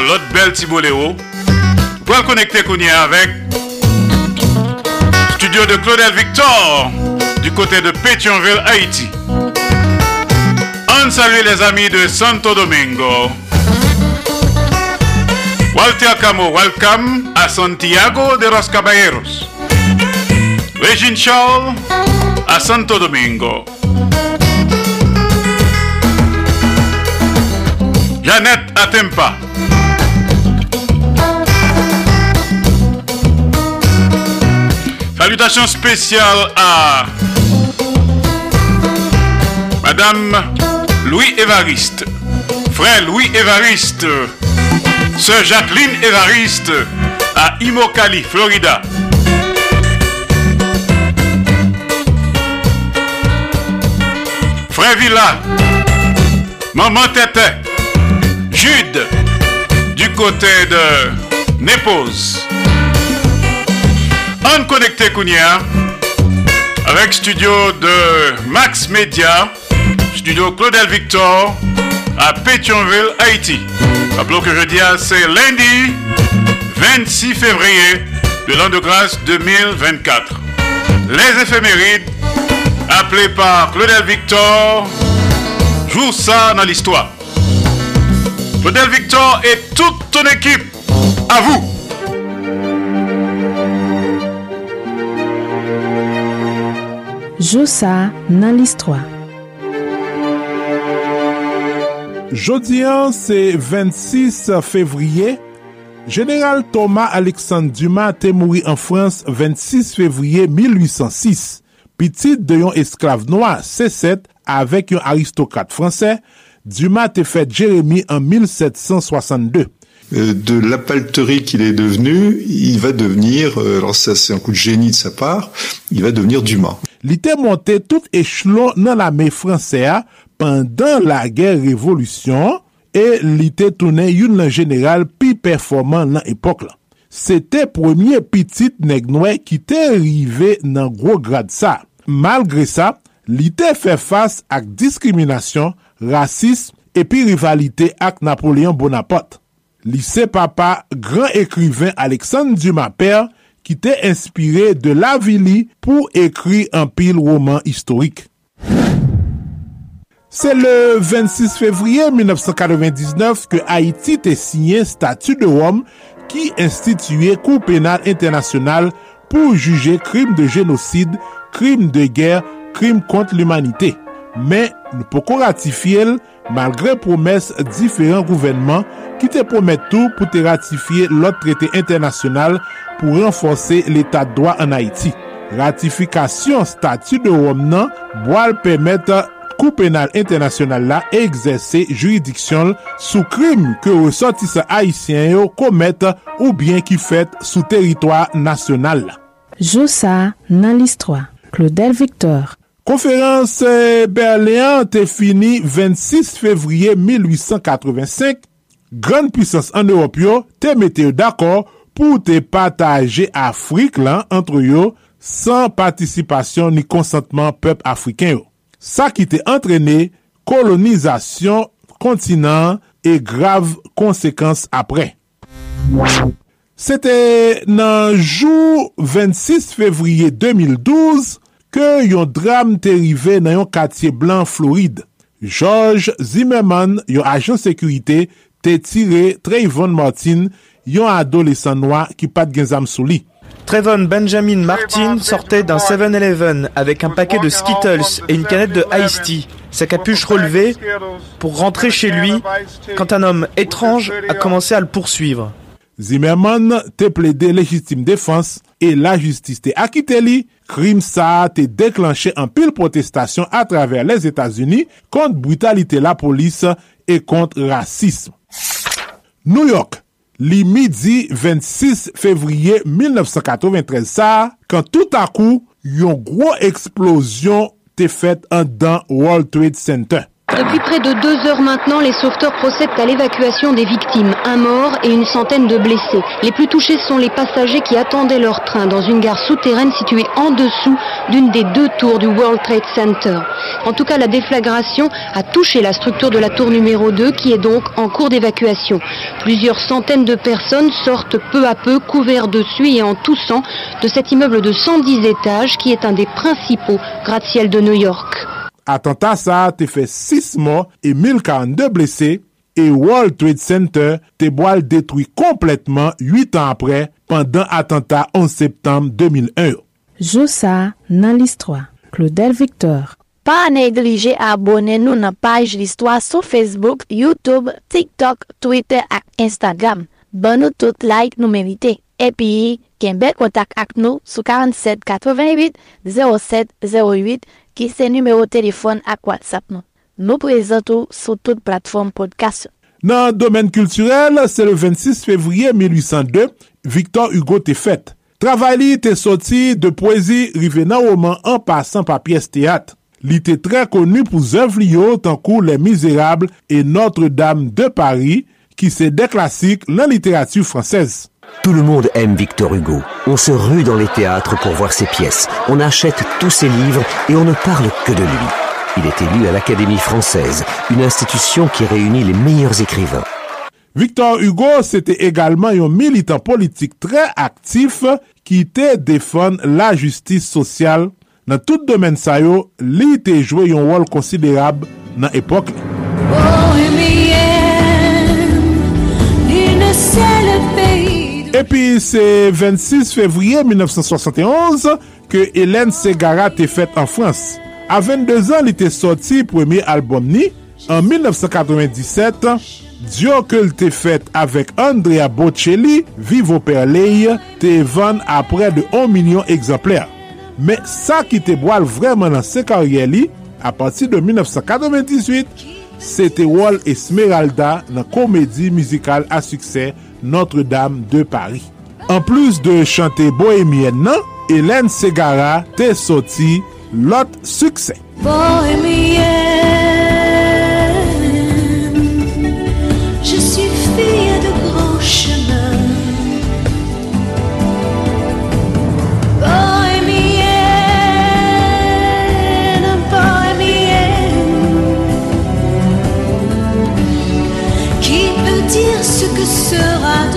Speaker 4: l'autre belle Tiboléo, pour le connecter avec studio de Claudel Victor du côté de Pétionville, Haïti. On salue les amis de Santo Domingo. Walter Camo, welcome à Santiago de los Caballeros. Regine Charles à Santo Domingo. Jeannette Atempa. Salutations spéciales à Madame Louis Évariste, frère Louis Évariste, sœur Jacqueline Évariste à Imokali, Florida. Frère Villa, maman Tété, Jude. Du côté de Népose. On connecté Kounia avec studio de Max Media studio Claudel Victor à Pétionville, Haïti. Rappelons que jeudi, c'est lundi 26 février de l'an de grâce 2024. Les éphémérides, appelées par Claudel Victor, jouent ça dans l'histoire. Claudel Victor et toute ton équipe, à vous.
Speaker 16: Joue ça dans l'histoire.
Speaker 17: Jodi an se 26 fevriye, General Thomas Alexandre Dumas te mouri an Frans 26 fevriye 1806. Pitit de yon esklave noa C7 avek yon aristokrat fransè, Dumas te fet Jérémy an 1762.
Speaker 18: De la palterie qu'il est devenu, il va devenir, euh, alors ça c'est un coup de génie de sa part, il va devenir Dumas.
Speaker 17: Li te monte tout échelon nan la me fransè a, pandan la ger revolusyon e li te tounen yon nan general pi performan nan epok lan. Se te premier pitit neg noue ki te rive nan gro grad sa. Malgre sa, li te fe fas ak diskriminasyon, rasis epi rivalite ak Napoléon Bonaparte. Li se papa, gran ekriven Alexandre Dumas Père ki te inspire de la vili pou ekri an pil roman historik. Se le 26 fevriye 1999 ke Haiti te sinye statu de Rome ki instituye kou penal internasyonal pou juje krim de genosid, krim de ger, krim kont l'umanite. Men nou poko ratifiye l malgre promes diferent gouvenman ki te promet tou pou te ratifiye lot trete internasyonal pou renfonse l'etat doa an Haiti. Ratifikasyon statu de Rome nan boal pemete kou penal internasyonal la egzese juridiksyon sou krim ke ou resotise Haitien yo komet ou bien ki fet sou teritwa nasyonal la.
Speaker 16: Joussa nan list Claudel Victor.
Speaker 17: Konferans euh, Berléan te fini 26 fevriye 1885. Gran pwisans an Europe yo te mette yo d'akor pou te pataje Afrik lan antre yo san patisipasyon ni konsantman pep Afriken yo. sa ki te entrene kolonizasyon kontinant e grav konsekans apre. Sete nan jou 26 fevriye 2012 ke yon dram te rive nan yon katye blan Floride. George Zimmerman, yon ajan sekurite, te tire Trayvon Martin, yon adolesan noa ki pat gen zam sou li.
Speaker 19: Trevon Benjamin Martin sortait d'un 7-Eleven avec un paquet de Skittles et une canette de Ice Tea, sa capuche relevée, pour rentrer chez lui quand un homme étrange a commencé à le poursuivre.
Speaker 17: Zimmerman te plaidé légitime défense et la justice te acquitté li. Crime ça te déclenché en pile protestation à travers les États-Unis contre brutalité la police et contre racisme. New York, li midi 26 fevriye 1993 sa, kan tout akou yon gwo eksplosyon te fet an dan World Trade Center.
Speaker 20: Depuis près de deux heures maintenant, les sauveteurs procèdent à l'évacuation des victimes, un mort et une centaine de blessés. Les plus touchés sont les passagers qui attendaient leur train dans une gare souterraine située en dessous d'une des deux tours du World Trade Center. En tout cas, la déflagration a touché la structure de la tour numéro 2 qui est donc en cours d'évacuation. Plusieurs centaines de personnes sortent peu à peu couverts de suie et en toussant de cet immeuble de 110 étages qui est un des principaux gratte-ciel de New York.
Speaker 17: Atanta sa te fe 6 mor e 1042 blese e World Trade Center te boal detwi kompletman 8 an apre pandan atanta 11 septem 2001.
Speaker 16: Joussa nan list Claudel Victor.
Speaker 21: Pa neglije abone nou nan paj list sou Facebook, Youtube, TikTok, Twitter ak Instagram. Ban nou tout like nou merite. Epi, ken bel kontak ak nou sou 47 88 07 08 ki se numero telefon ak WhatsApp nou. Nou prezentou sou tout platform podcast.
Speaker 17: Nan domen kulturel, se le 26 fevriye 1802, Victor Hugo te fet. Travay li te soti de poezi rive nan oman an pasan pa piyes teat. Li te tre konu pou zev li yo tankou Le Miserable et Notre-Dame de Paris ki se deklasik lan literatü fransez.
Speaker 22: Tout le monde aime Victor Hugo. On se rue dans les théâtres pour voir ses pièces. On achète tous ses livres et on ne parle que de lui. Il est élu à l'Académie française, une institution qui réunit les meilleurs écrivains.
Speaker 17: Victor Hugo, c'était également un militant politique très actif qui te défend la justice sociale. Dans tout domaine yo, li te joué un rôle considérable dans l'époque. Et Epi se 26 fevriye 1971 ke Hélène Ségara te fèt an Frans. A 22 an li te soti premye albom ni. An 1997, Diyo ke l te fèt avèk Andrea Bocelli, Vivo Perley, te van apre de 1 milyon egzemplèr. Mè sa ki te boal vreman nan se karye li, a pati de 1998, se te wol Esmeralda nan komedi mizikal a suksè Notre-Dame de Paris. An plus de chante bohemien nan, Hélène Segara te
Speaker 23: soti lot suksè. Bohemien sera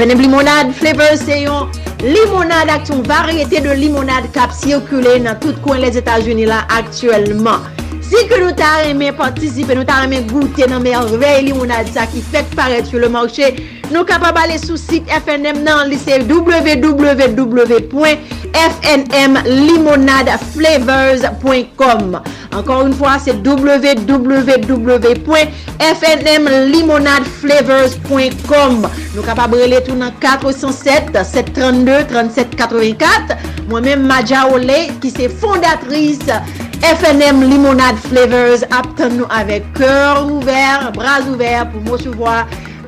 Speaker 8: Fenem limonade flavor se yon limonade ak yon varyete de limonade kap sirkule nan tout kwen les Etats-Unis la aktuelman. Si ke nou ta reme partisipe, nou ta reme goute nan merveil limonade sa ki fek paret sou le manche, nou kapab ale sou sit FNM nan lise www.fnmlimonadeflavors.com Ankor un fwa se www.fnmlimonadeflavors.com Nou kapab rele tou nan 407-732-3784. Mwen men Madja Ole ki se fondatris FNM Limonade Flavors ap tan nou avek kèr ouver, bras ouver pou mou souvoa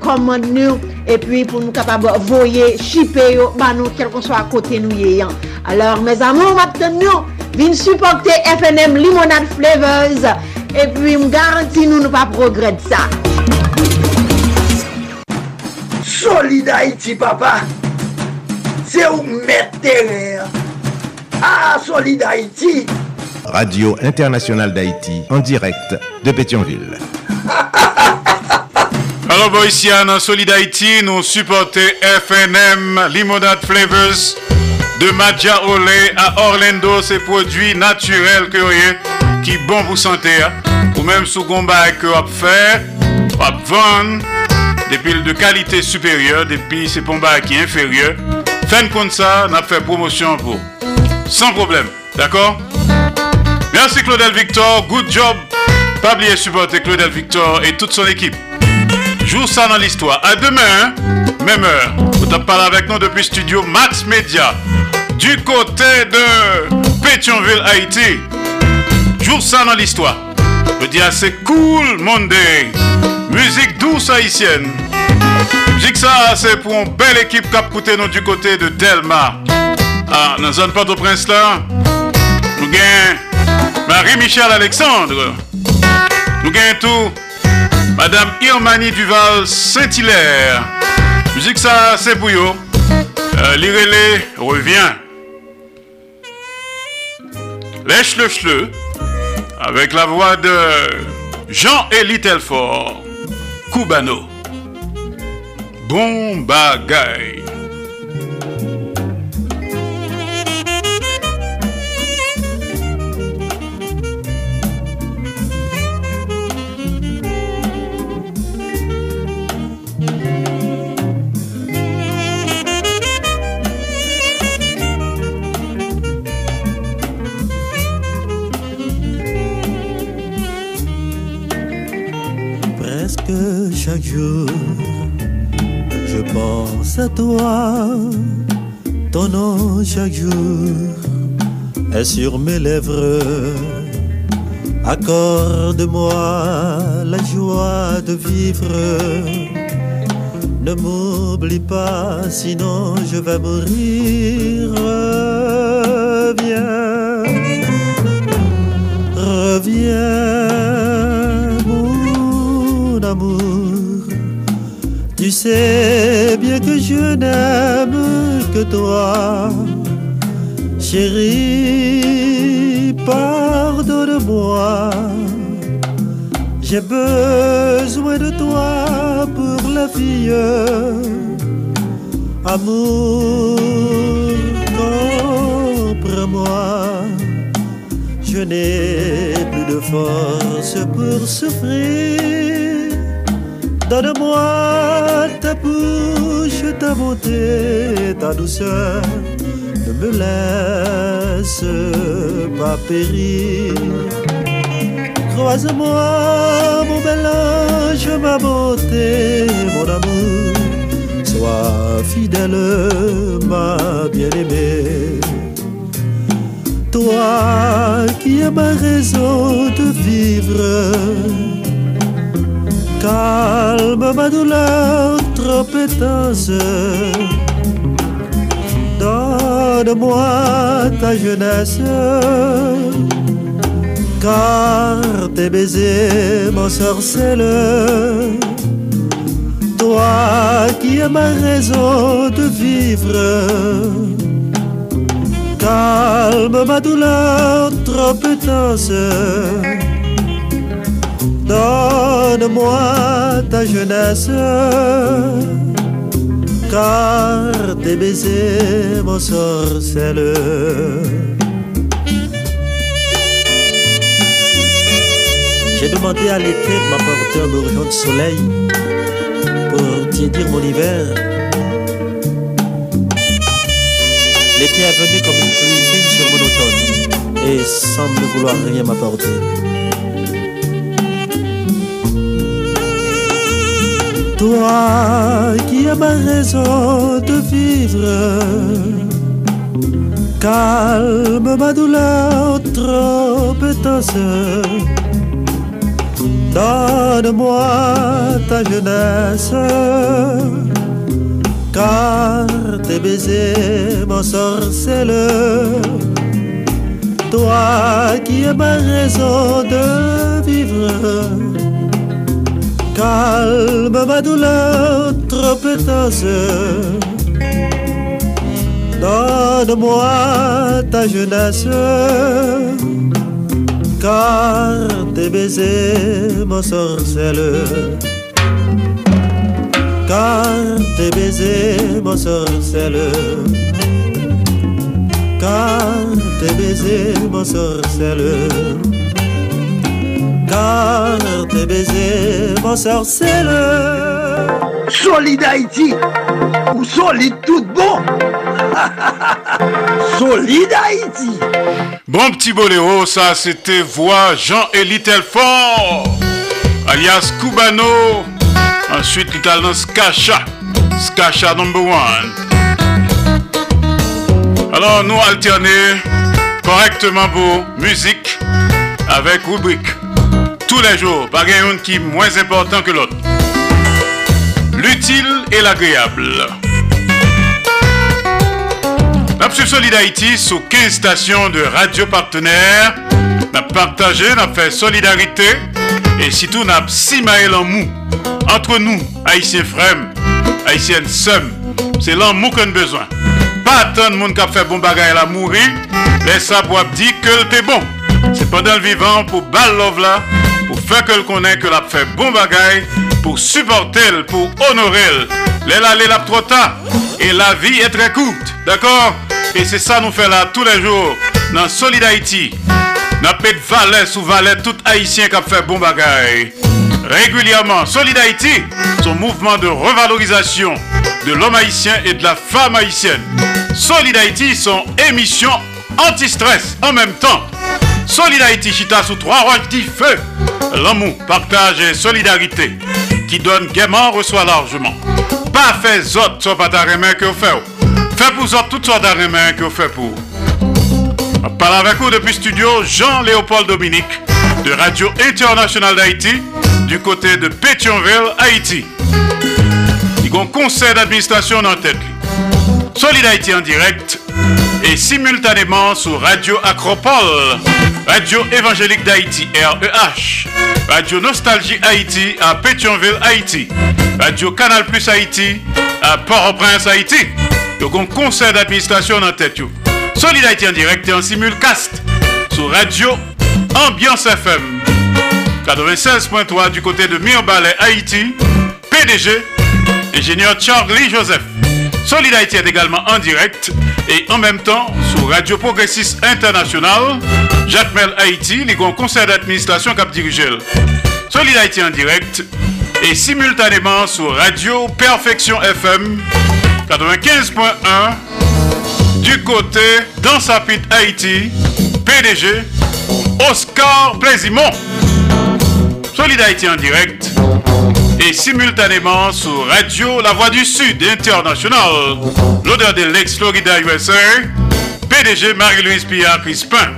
Speaker 8: komand nou e pi pou nou kapab voye, shipe yo ban nou kel kon so a kote nou yeyan. Alors mes amou ap tan nou vin supporte FNM Limonade Flavors e pi m garanti nou nou pa progred sa.
Speaker 2: Solid Haïti, papa. C'est où mettre terre. Ah, Solid Haïti.
Speaker 1: Radio Internationale d'Haïti, en direct de Pétionville. [laughs]
Speaker 4: Alors, bon, ici, à Solid Haïti, nous supportons FNM Limonade Flavors de Madja Olé à Orlando. C'est produits naturels que vous voyez, qui bon pour santé. hein. Ou même sous combat que vous fait, vous vendre des piles de qualité supérieure, des piles c'est qui est inférieur. Fin comme ça, on a fait promotion pour. Sans problème. D'accord? Merci Claudel Victor, good job. Pas oublier supporter Claudel Victor et toute son équipe. Joue ça dans l'histoire. À demain, hein? même heure. Vous parlez avec nous depuis studio Max Media. Du côté de Pétionville, Haïti. Joue ça dans l'histoire. Je dis c'est cool Monday. Musique douce haïtienne. Musique ça, c'est pour une belle équipe qui a coûté nous du côté de Delma. Ah, dans la zone Port-au-Prince là, nous gagnons Marie-Michel Alexandre. Nous gagnons tout Madame Irmani Duval Saint-Hilaire. Musique ça, c'est pour. Euh, L'Irélé revient. Lèche le chleu avec la voix de Jean-Élie Telfort, Cubano. Bon bagaille.
Speaker 24: Chaque jour, je pense à toi. Ton nom chaque jour est sur mes lèvres. Accorde-moi la joie de vivre. Ne m'oublie pas, sinon je vais mourir. Reviens, reviens, mon amour. Sais bien que je n'aime que toi, chérie. Pardonne-moi. J'ai besoin de toi pour la vie. Amour, comprends-moi. Je n'ai plus de force pour souffrir. Donne-moi ta bouche, ta beauté, ta douceur. Ne me laisse pas périr. Croise-moi, mon bel ange, ma beauté, mon amour. Sois fidèle, ma bien-aimée. Toi qui es ma raison de vivre. Calme ma douleur trop intense. Donne-moi ta jeunesse car tes baisers m'ensorcellent. Toi qui es ma raison de vivre, calme ma douleur trop intense. Donne-moi ta jeunesse, car tes baisers m'ensorcellent. J'ai demandé à l'été de m'apporter un bourgeon de soleil pour tiédir mon hiver. L'été est venu comme une pluie sur mon automne et semble vouloir rien m'apporter. Toi qui as ma raison de vivre, calme ma douleur trop intense. Donne-moi ta jeunesse, car tes baisers m'ensorcellent. toi qui es ma raison de vivre. Calme ma douleur trop. Donne-moi ta jeunesse, car tes baisers m'ensorcellent. Car tes baisers m'ensorcellent. Car tes baisers m'ensorcellent. Car tes baisers m'ensorcellent.
Speaker 2: Solide Haïti, ou solide tout bon. [laughs] solide Haïti.
Speaker 4: Bon petit boléro, ça c'était voix Jean-Élie Telfort, alias Cubano. Ensuite, il talent Skacha, Skacha number one. Alors, nous alterner correctement pour musique avec rubrique. tous les jours, par un qui est moins important que l'autre. L'utile et l'agréable. Napsu Solid Haïti sous 15 stations de radio partenaires. N'a partagé, n'a fait solidarité et surtout n'a si simaé en mou. Entre nous, haïtiens frères, haïtiennes sœurs, c'est l'amour qu'on a besoin. Pas attendre monde qui a fait bon bagage à mourir, Laisse ça pour dire que t'es bon. C'est pendant le vivant pour Ball Love là. Pour faire que le connaît que l'a fait bon bagage, pour supporter, pour honorer. L'aile aller là trop tard et la vie est très courte, d'accord? Et c'est ça nous fait là tous les jours dans Solid Haïti. N'a pas de valet sous valet tout haïtien qui a fait bon bagage. Régulièrement, Solid Haïti, son mouvement de revalorisation de l'homme haïtien et de la femme haïtienne. Solid Haïti, son émission anti-stress en même temps. Solid Haïti, chita sous trois roches qui feu. L'amour, partage et solidarité qui donne gaiement reçoit largement. Pas fait autres soit pas ta main que vous faites. Fait pour autres toutes sortes de main que vous faites pour. On parle avec vous depuis studio Jean-Léopold Dominique de Radio Internationale d'Haïti du côté de Pétionville, Haïti. Il y a un conseil d'administration en tête. Solid Haïti en direct et simultanément sur Radio Acropole, Radio Évangélique d'Haïti, REH, Radio Nostalgie Haïti à Pétionville, Haïti, Radio Canal Plus Haïti à Port-au-Prince, Haïti. A un conseil d'administration en tête. Solid Haïti en direct et en simulcast sur Radio Ambiance FM 96.3 du côté de Mirbalet, Haïti. PDG, ingénieur Charlie Joseph. Solid est également en direct et en même temps Radio Progressiste International, Jacques Mel Haïti, les grands conseils d'administration cap dirigel. Solid Haïti en direct et simultanément sur Radio Perfection FM 95.1 du côté dans sa pite Haïti, PDG Oscar Plaisimont. Solid Haïti en direct et simultanément sur Radio La Voix du Sud International, l'odeur de l'ex-Florida USA, PDG Marie-Louise Pierre Crispin.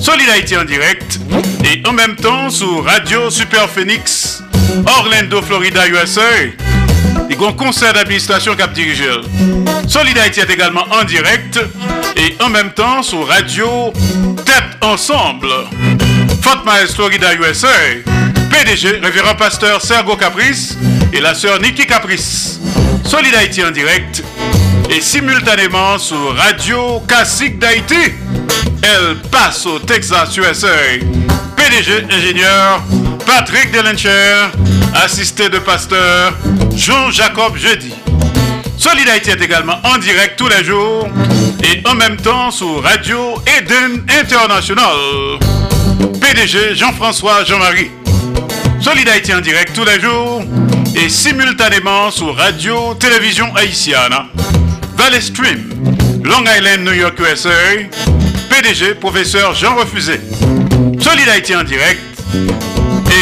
Speaker 4: Solid Haïti en direct et en même temps sur Radio Super Phoenix, Orlando, Florida USA. A un conseil d'administration cap dirigeur. Solid Haïti est également en direct et en même temps sur Radio Tête Ensemble. Fort Myers, Florida, USA. PDG, révérend pasteur Sergo Caprice et la sœur Nikki Caprice. Solid Haïti en direct et simultanément sur Radio Classique d'Haïti. Elle passe au Texas, USA. PDG, ingénieur Patrick Delencher, assisté de pasteur Jean-Jacob Jeudi. Solid Haïti est également en direct tous les jours et en même temps sur Radio Eden International. PDG Jean-François Jean-Marie. Solid Haïti en direct tous les jours et simultanément sur Radio Télévision Haïtiana, Valley Stream, Long Island, New York, USA, PDG Professeur Jean Refusé. Solid Haïti en direct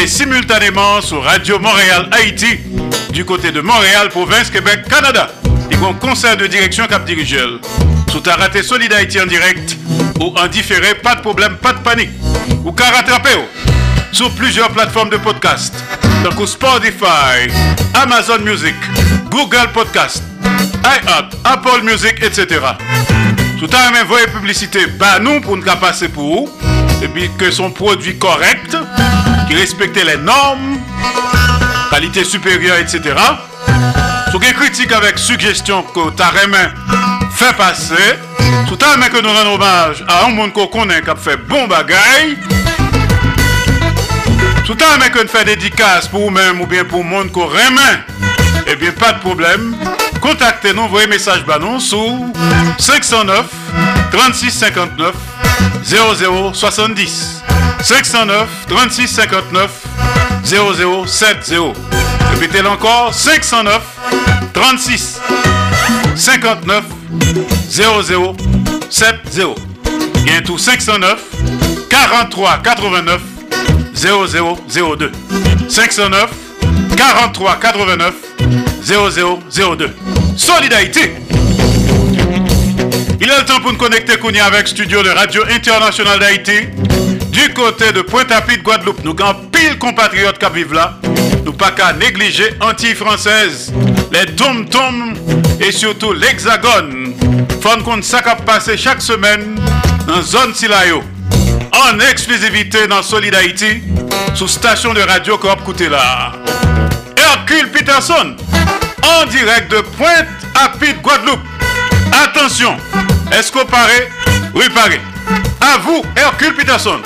Speaker 4: et simultanément sur Radio Montréal Haïti du côté de Montréal, province Québec, Canada. Et un conseil de direction Cap Dirigel. Sous ta raté Solid Haïti en direct ou en différé, pas de problème, pas de panique. Ou qu'à rattraper sur plusieurs plateformes de podcast, donc Spotify, Amazon Music, Google Podcast, iHeart, Apple Music, etc. Tout à même voyez publicité, bah nous pour pas passer pour vous. Et puis que son produit correct, qui respectait les normes, qualité supérieure, etc. Sous des critiques avec suggestions que ta remet fait passer. Tout à même que nous rendons hommage à un monde qu'on connaît qui a fait bon bagaille. Tout à même que nous fait dédicace pour vous-même ou bien pour le monde qu'on remet. Eh bien, pas de problème. Contactez-nous, envoyez message banon sur 509 36 59 00 70. 509 36 59 00 70. Répétez-le encore 509 36 59 00 70. Bientôt 509 43 89 0002. 509 43 89 0002. Solidarité. Il est le temps pour nous connecter Kounia avec studio de Radio Internationale d'Haïti. Du côté de Pointe-à-Pitre, Guadeloupe, nous avons pile compatriotes qui vivent là. Nous pas qu'à négliger anti-française, les tom-tom et surtout l'hexagone. Faut qu'on ça passer chaque semaine dans zone Silayo. En exclusivité dans Solid Haïti, sous station de radio Coop là. Hercule Peterson, en direct de Pointe-à-Pitre, Guadeloupe. Attention, est-ce qu'on paraît? Oui, paraît. À vous, Hercule Peterson.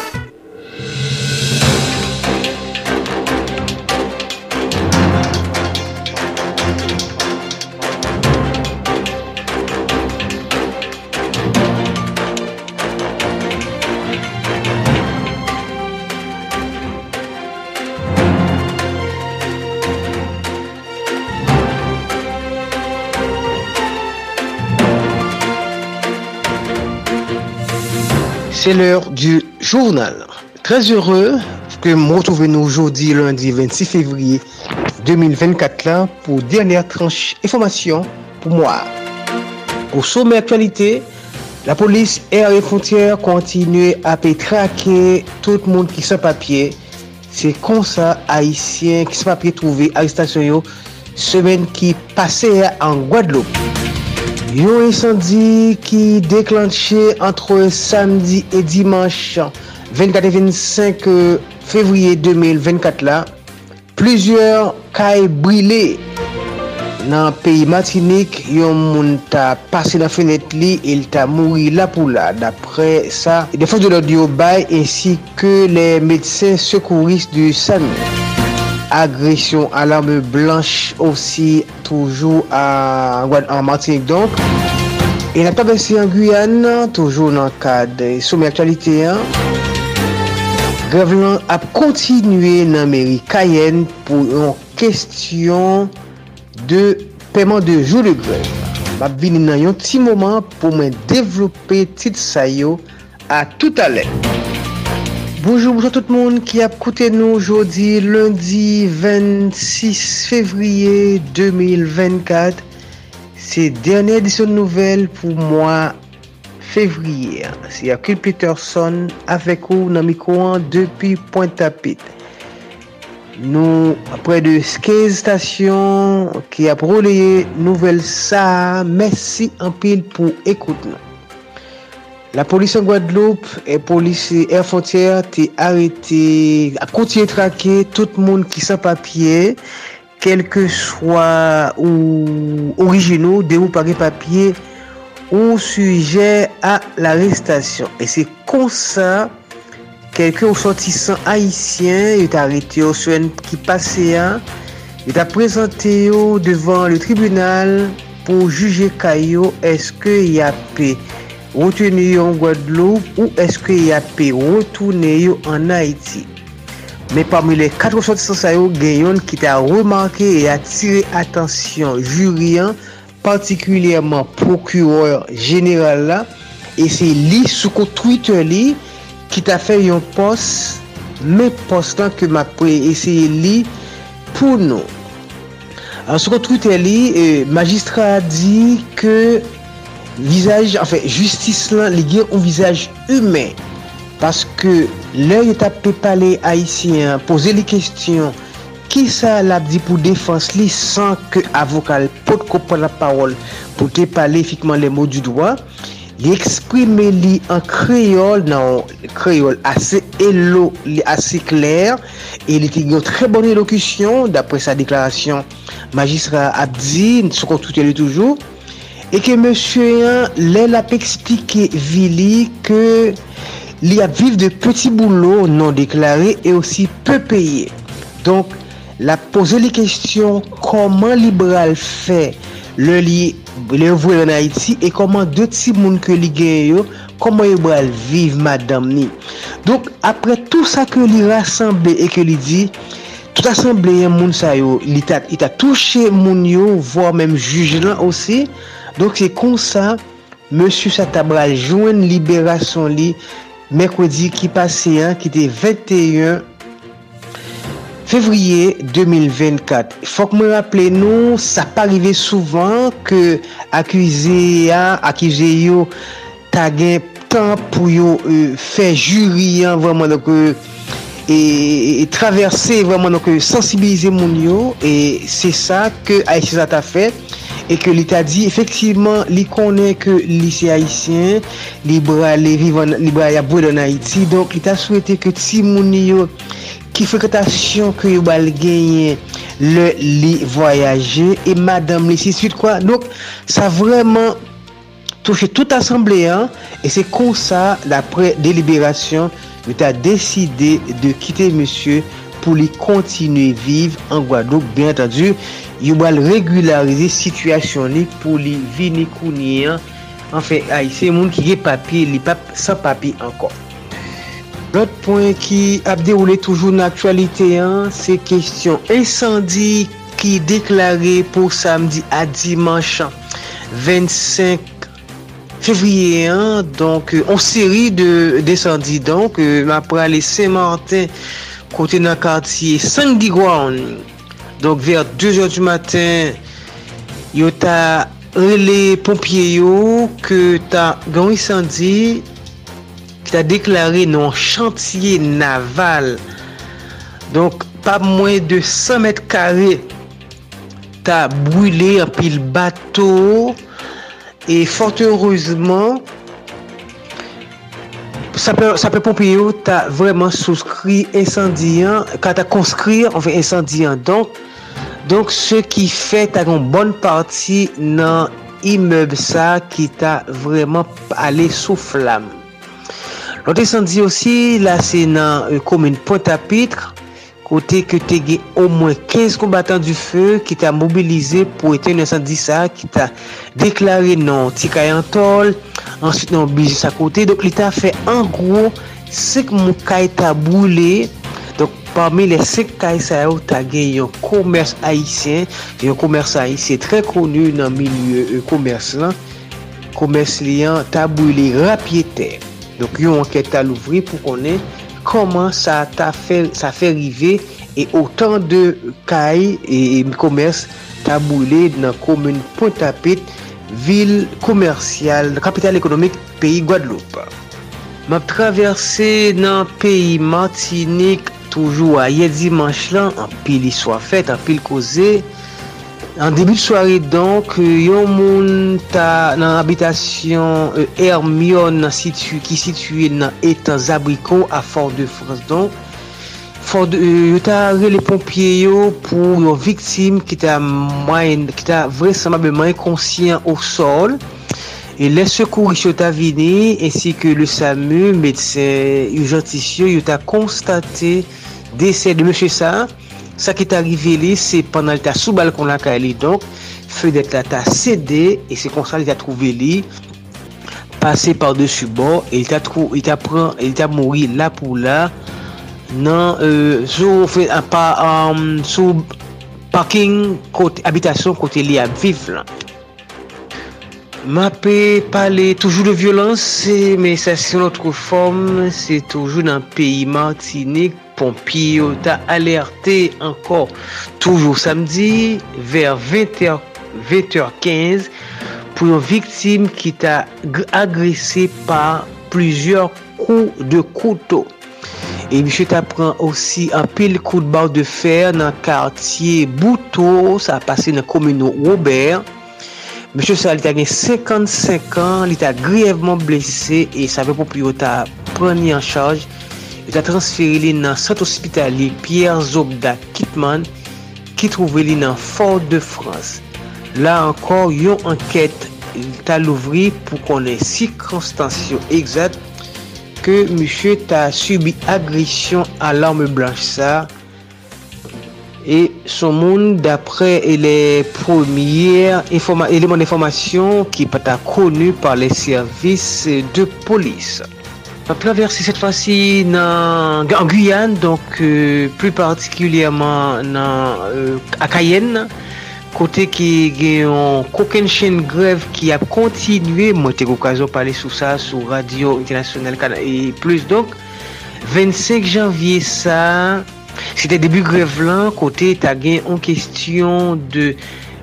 Speaker 25: C'est l'heure du journal. Très heureux que nous aujourd'hui, lundi 26 février 2024, là, pour dernière tranche information pour moi. Au sommet actualité, la police et frontières continue à traquer tout le monde qui sans papier. C'est comme ça, haïtiens qui sans papier trouvé arrestation semaine qui passait en Guadeloupe. Yon insandi ki deklanche antre samdi e dimanche 24 et 25 fevriye 2024 la, pluzyeur kay brile nan peyi matinik yon moun ta pase nan fenet li el ta mouri la pou la. Dapre sa, defos de l'audio bay ensi ke le medsen sekouris du sami. agresyon a l'arme blanche osi toujou an Martinique donk. E nap tabesi an Guyane toujou nan kade soume aktualite an. Grev lan ap kontinue nan meri Cayenne pou yon kestyon de pèman de jou de grev. Map vini nan yon ti mouman pou mwen devlope tit sayo a tout alè. Bonjour, bonjour tout moun ki ap koute nou jodi lundi 26 fevriye 2024. Se derne edisyon nouvel pou mwa fevriye. Se Yakil Peterson avek ou nan mikouan depi Pointe-à-Pitre. Nou apre de 15 stasyon ki ap roleye nouvel sa. Mersi anpil pou ekoute nou. La polis an Guadeloupe e polis air frontier te arete, a kontiye trake tout moun ki sa papye, kelke swa ou orijino de ou pare papye ou suje a l'arrestasyon. E se konsa, kelke ou sotisan haisyen, yo te arete yo swen ki pase ya, yo te prezante yo devan le tribunal pou juje kayo eske ya pey. rotene yo an Guadeloupe ou eske yape rotune yo an Haiti. Me pami le 460 sa yo genyon ki ta remanke e atire atensyon jurian, partikulyèman prokureur general la, e se li soukou Twitter li ki ta fe yon pos, me pos lan ke ma pre eseye li pou nou. An soukou Twitter li, euh, magistra di ke vizaj, anfen, justis lan li gen ou vizaj humen. Paske lè yon tap pe pale Haitien, pose li kestyon, ki sa l ap di pou defans li san ke avokal pot kopon la parol pou te pale fikman le mou du doa, li eksprime li an kreol nan kreol ase elo, li ase kler e li te gyon tre bon elokusyon dapre sa deklarasyon magistra Abdi, sou kontoute li toujou E ke monsye yon, lè la pe eksplike vili ke li ap viv de peti boulot non deklare e osi pe peye. Donk, la pose li kestyon koman liberal fe le li le vwe an Haiti e koman de ti moun ke li gen yo koman liberal viv madame ni. Donk, apre tout sa ke li rassemble e ke li di, tout asemble yon moun sa yo, li ta touche moun yo, vwa menm juj lan osi, Donk se kon sa, monsu sa tabral jwen liberasyon li Mekwedi ki pase an ki te 21 fevriye 2024. Fok mwen rappele nou, sa pa rive souvan ke akwize ya, akwize yo tagen tan pou yo euh, fe juri an vwaman donc euh, e traverse vwaman donc euh, sensibilize moun yo e se sa ke Aïsisa ta fe. E ke li ta di, efektiveman, li konen ke lise Aïtien, li bra ya bou de Naïti, donk li ta souwete ke ti moun yo ki freketasyon ke yo bal genye le li voyaje e madame li si suite kwa donc sa vreman touche tout asemblean e se kon sa dapre deliberasyon yo ta deside de kite monsye pou li kontinue vive an Gwadok. Bien entendu, yo bal regularize situasyon li pou li vini kounye an. Anfen, ay, ah, se moun ki ge papi, li pap san papi ankon. Lot point ki ap deroule toujou nan aktualite an, se kestyon insandi ki deklare pou samdi a dimanshan 25 fevriye an, donk, on seri de desandi donk, euh, ma prale Saint-Martin, kote nan kartye kartiye Sandigwan. Donk ver 2 jor du maten, yo ta rele pompye yo ke ta gan sandi ki ta deklare nan chantye naval. Donk pa mwen de 100 met kare ta brule apil bato e fort heureusement Sape pompi yo ta vreman souskri insandiyan, ka ta konskri an fe insandiyan. Donk se ki fe ta kon bon parti nan imeb sa ki ta vreman ale sou flam. Lote san di osi la se nan euh, komine Potapitre, kote ke te ge o mwen 15 kombatan du fe ki ta mobilize pou ete 1910 ki ta deklare nan Tikayan Tol, answit nan Biji sa kote. Donk li ta fe an gro 5 mou kay ta boule, donk parmi le 5 kay sa yo ta ge yon komers haisyen, yon komers haisyen tre konu nan milye komers lan, komers liyan ta boule rapyete. Donk yon anket ta louvri pou konen koman sa ta fe, sa fe rive e otan de kay e, e, komers ta boule nan komoun Pontapit, vil komersyal, kapital ekonomik peyi Guadeloupe. Map traverse nan peyi Martinique toujou a ye dimanche lan, an pil iswa fet, an pil koze, An debi de soare donk, yon moun ta nan abitasyon euh, Hermione situ, ki situye nan etan Zabriko a Fort de France donk. Fort de, euh, ta re le pompye yo pou yon viktim ki ta, ta vresemableman konsyen ou sol. E le sekou yon ta vini, ensi ke le SAMU, medsen yon jantisyon, yon ta konstate dese de M. sa. Sa ki ta rive li, se pandan li ta sou balkon la ka li, donk, fe det la ta sede, e se konsan li ta trouve li, pase par desu bon, e li ta, trou, li ta, pran, li ta mouri la pou la, nan, euh, sou, fe, a, pa, um, sou parking, kote, abitasyon kote li a viv lan. Ma pe pale toujou de violans, men sa se yon notre form, se toujou nan peyi Martinique, pompi yo ta alerte ankor toujou samdi ver 20h15, pou yon viktim ki ta agrese pa plusieurs kou de kouto. E miche ta pran osi an pil kou de bar de fer nan kartye Bouto, sa pase nan komino Robert. Monsye sa li ta gen 55 an, li ta griyevman blese e sa ve pou priyo ta preni an chaj yo ta transferi li nan sat ospitali Pierre Zobda Kitman ki trouve li nan Fort de France. La ankor yon anket ta louvri pou konen sikonstansyon egzat ke monsye ta subi agresyon alarme blanche sa E son moun dapre le premier eleman informasyon ki pata konu par le servis de polis. va traverser cette fois-ci en Guyane, donc euh, plus particulièrement nan, euh, à Cayenne, côté qui est une chaîne grève qui a continué. Moi, j'ai eu l'occasion de parler sur ça sur Radio Internationale et plus. Donc, 25 janvier, ça, c'était début grève là, côté, t'as gagné en question de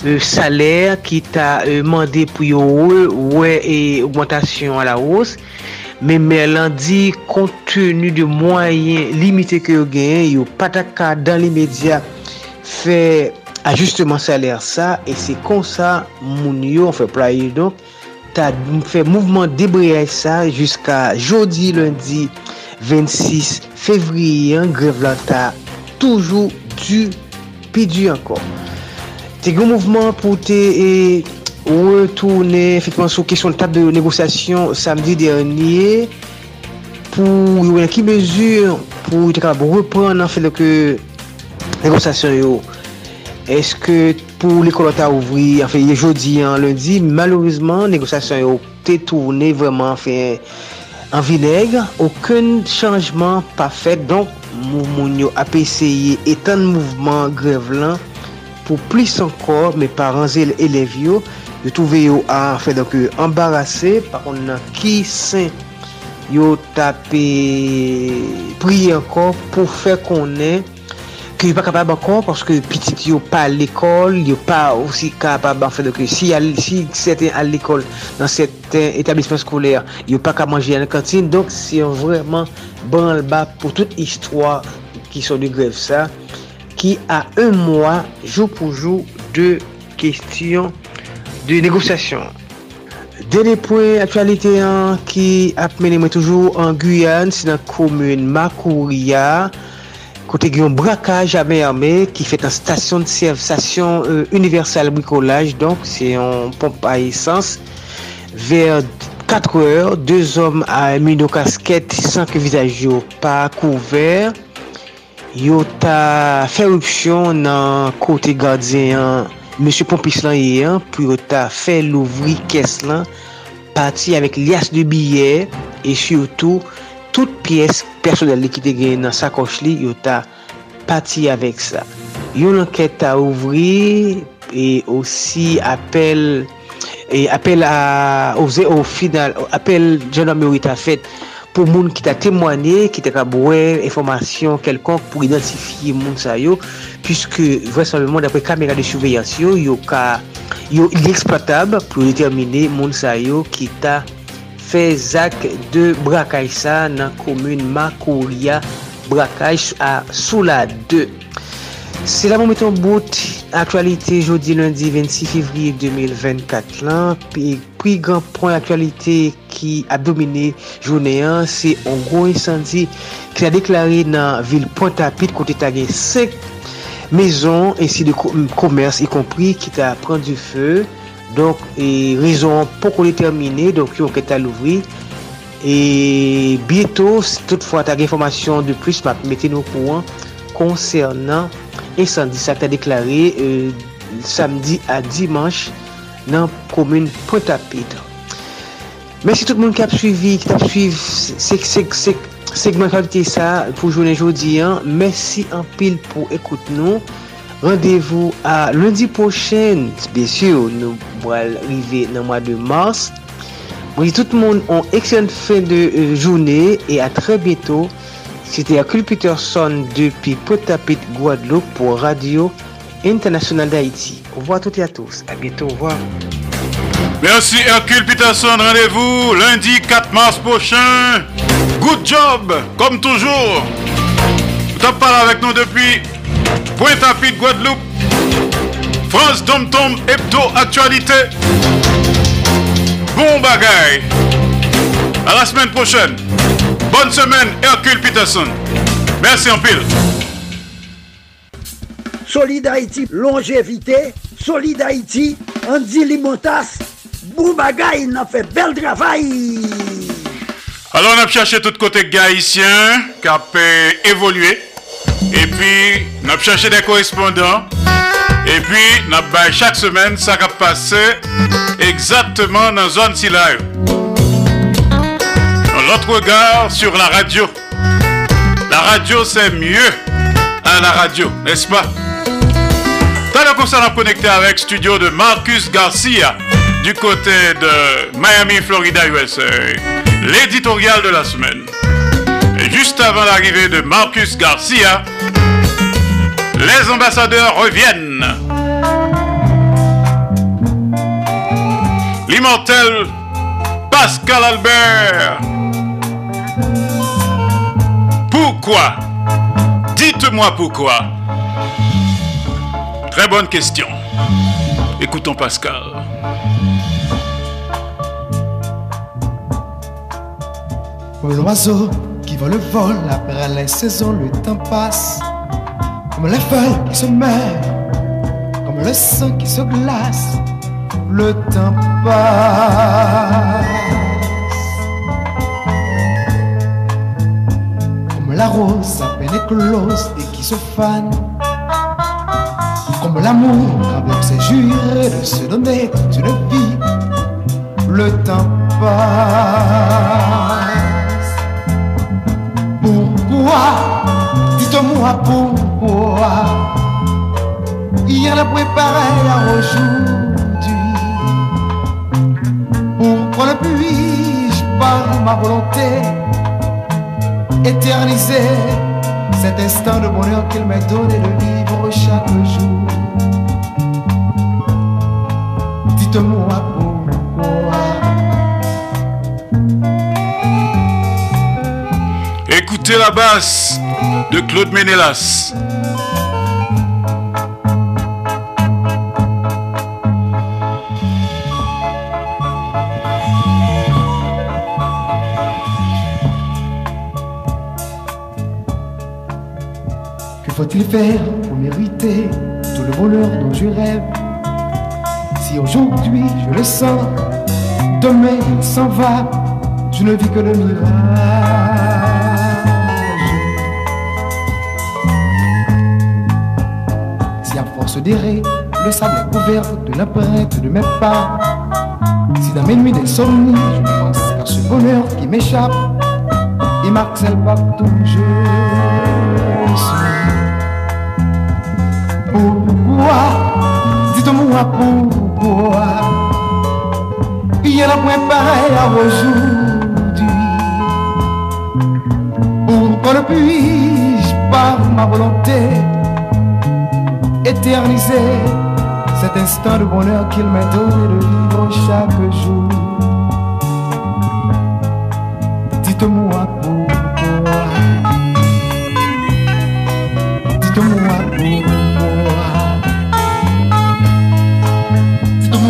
Speaker 25: Euh, salaire qui ta euh, mande pou yo ouais et augmentation à la hausse. men men lan di kontenu de mwayen limité ki yo genyen yo pataka dan li media fe ajusteman saler sa e se kon sa moun yo an fe playe donk ta fe mouvman debriyaj sa jiska jodi lundi 26 fevriye an grev lan ta toujou du pi du ankon te gen mouvman pou te e retourner effectivement sur question de table de négociation samedi dernier. Pour y avoir qui mesure pour être capable de reprendre en fait que négociation Eske pou l'ekol anta ouvri, anfe ye jodi an lundi, malorizman negosasyon yo te tourne vreman anfe an vineg, oken chanjman pa fet, donk moun yo apeseye etan mouvman grev lan pou plis ankor me paran zel elev yo, yo touve yo a fè dok yo ambarase, pa kon nan ki sen yo tape priye ankor pou fè konen ki yo pa kapab ankor, paske pitit yo pa l'ekol, yo pa osi kapab an fè dok yo. Si, si seten al l'ekol nan seten etablisman skolèr, yo pa ka manje an kantine, donk si yon vreman ban ba pou tout histwa ki son di grev sa, qui a un mois, jour pour jour, de questions de négociation. Dele pwen aktualite an ki ap mene mwen toujou an Guyane, se nan komoun Makouria, kote gyon brakaj a men arme ki fet an stasyon de servisasyon euh, universal bricolaj, donk se yon pompe a esans, ver 4 or, 2 om a mwen do kasket san ke vizaj yo pa kouver, yo ta fè rupsyon nan kote gardyen M. Pompis lan yon pou yo ta fè louvri kes lan pati avèk lias de biyè e syoutou tout piyes personel li ki te gen nan sakoch li yo ta pati avèk sa. Yon anket ta ouvri e osi apel e apel a oze ou final apel jenome ou ita fèt pou moun ki ta temwane, ki ta kabouè, informasyon kelkonk pou identifiye moun sa yo, pwiske vwesembleman dapre kamera de souveyasyon, yo ka, yo ineksploatab pou determine moun sa yo ki ta fe zak de brakaj sa nan komoun Makouria brakaj a Soula 2. Se la moun meton bout, aktualite jodi lundi 26 fevriye 2024 lan, pi gran pon aktualite ki ap domine jounen an, se an gro insandi ki a deklari nan vil Pontapit kote tagye 5 mezon ensi de komers y kompri ki ta pran du fe, donk e rezon pou kon determine, donk yon ket al ouvri, e bieto, toutfwa tagye informasyon de plus, map meten nou kouan, konsernan e sandi sa ta deklare euh, samdi a dimanche nan komoun Pointe-à-Pitre. Mersi tout moun ki ap suivi, ki tap suivi segman kalite sa pou jounen jodi an. Mersi an pil pou ekoute nou. Rendez-vous a lundi pochen. Besyo, nou mwal rive nan mwa de mars. Mwen di tout moun an eksyon fin de euh, jounen e a tre bieto. C'était Hercule Peterson depuis Potapit, Guadeloupe pour Radio Internationale d'Haïti. Au revoir à toutes et à tous. À bientôt. Au revoir.
Speaker 4: Merci Hercule Peterson. Rendez-vous lundi 4 mars prochain. Good job, comme toujours. Vous avez parlé avec nous depuis Pointe-à-Pitre, Guadeloupe. France Tom Tom Hebdo Actualité. bon bagaille. À la semaine prochaine. Bonne semaine, Hercule Peterson. Merci en pile.
Speaker 2: Solid Haïti, longévité. Solid Haïti, Andy Limontas. Boubagaï, il a fait bel travail.
Speaker 4: Alors, on a cherché tout côté haïtien qui a évolué. Et puis, on a cherché des correspondants. Et puis, on a chaque semaine ça qui a passé exactement dans la zone si L'autre regard sur la radio. La radio, c'est mieux à la radio, n'est-ce pas? Tout à ça, connecté avec studio de Marcus Garcia du côté de Miami, Florida, USA. L'éditorial de la semaine. Et juste avant l'arrivée de Marcus Garcia, les ambassadeurs reviennent. L'immortel Pascal Albert. Dites-moi pourquoi. Très bonne question. Écoutons Pascal.
Speaker 26: Comme l'oiseau qui vole le vol après les saisons, le temps passe. Comme les feuilles qui se meurent, comme le sang qui se glace, le temps passe. La rose à peine éclose et qui se fane. Comme l'amour avec ses jurés de se donner toute une vie, le temps passe. Pourquoi? Dites-moi pourquoi Hier la préparé à aujourd'hui Pourquoi ne puis-je par ma volonté Éterniser. Cet instant de bonheur qu'il m'a donné de vivre chaque jour. Dites-moi pourquoi?
Speaker 4: Écoutez la basse de Claude Ménélas.
Speaker 26: Faut-il faire pour mériter tout le bonheur dont je rêve? Si aujourd'hui je le sens, demain il s'en va, je ne vis que le mirage. Si à force d'errer, le sable est couvert de l'empreinte de mes pas, si dans mes nuits d'insomnie, je pense qu'à ce bonheur qui m'échappe, et marcelle partout où je suis. Pourquoi? Dites-moi pourquoi. Il y a la point pareil à aujourd'hui. Pourquoi ne puis-je par ma volonté Éterniser cet instant de bonheur qu'il m'a donné de vivre chaque jour?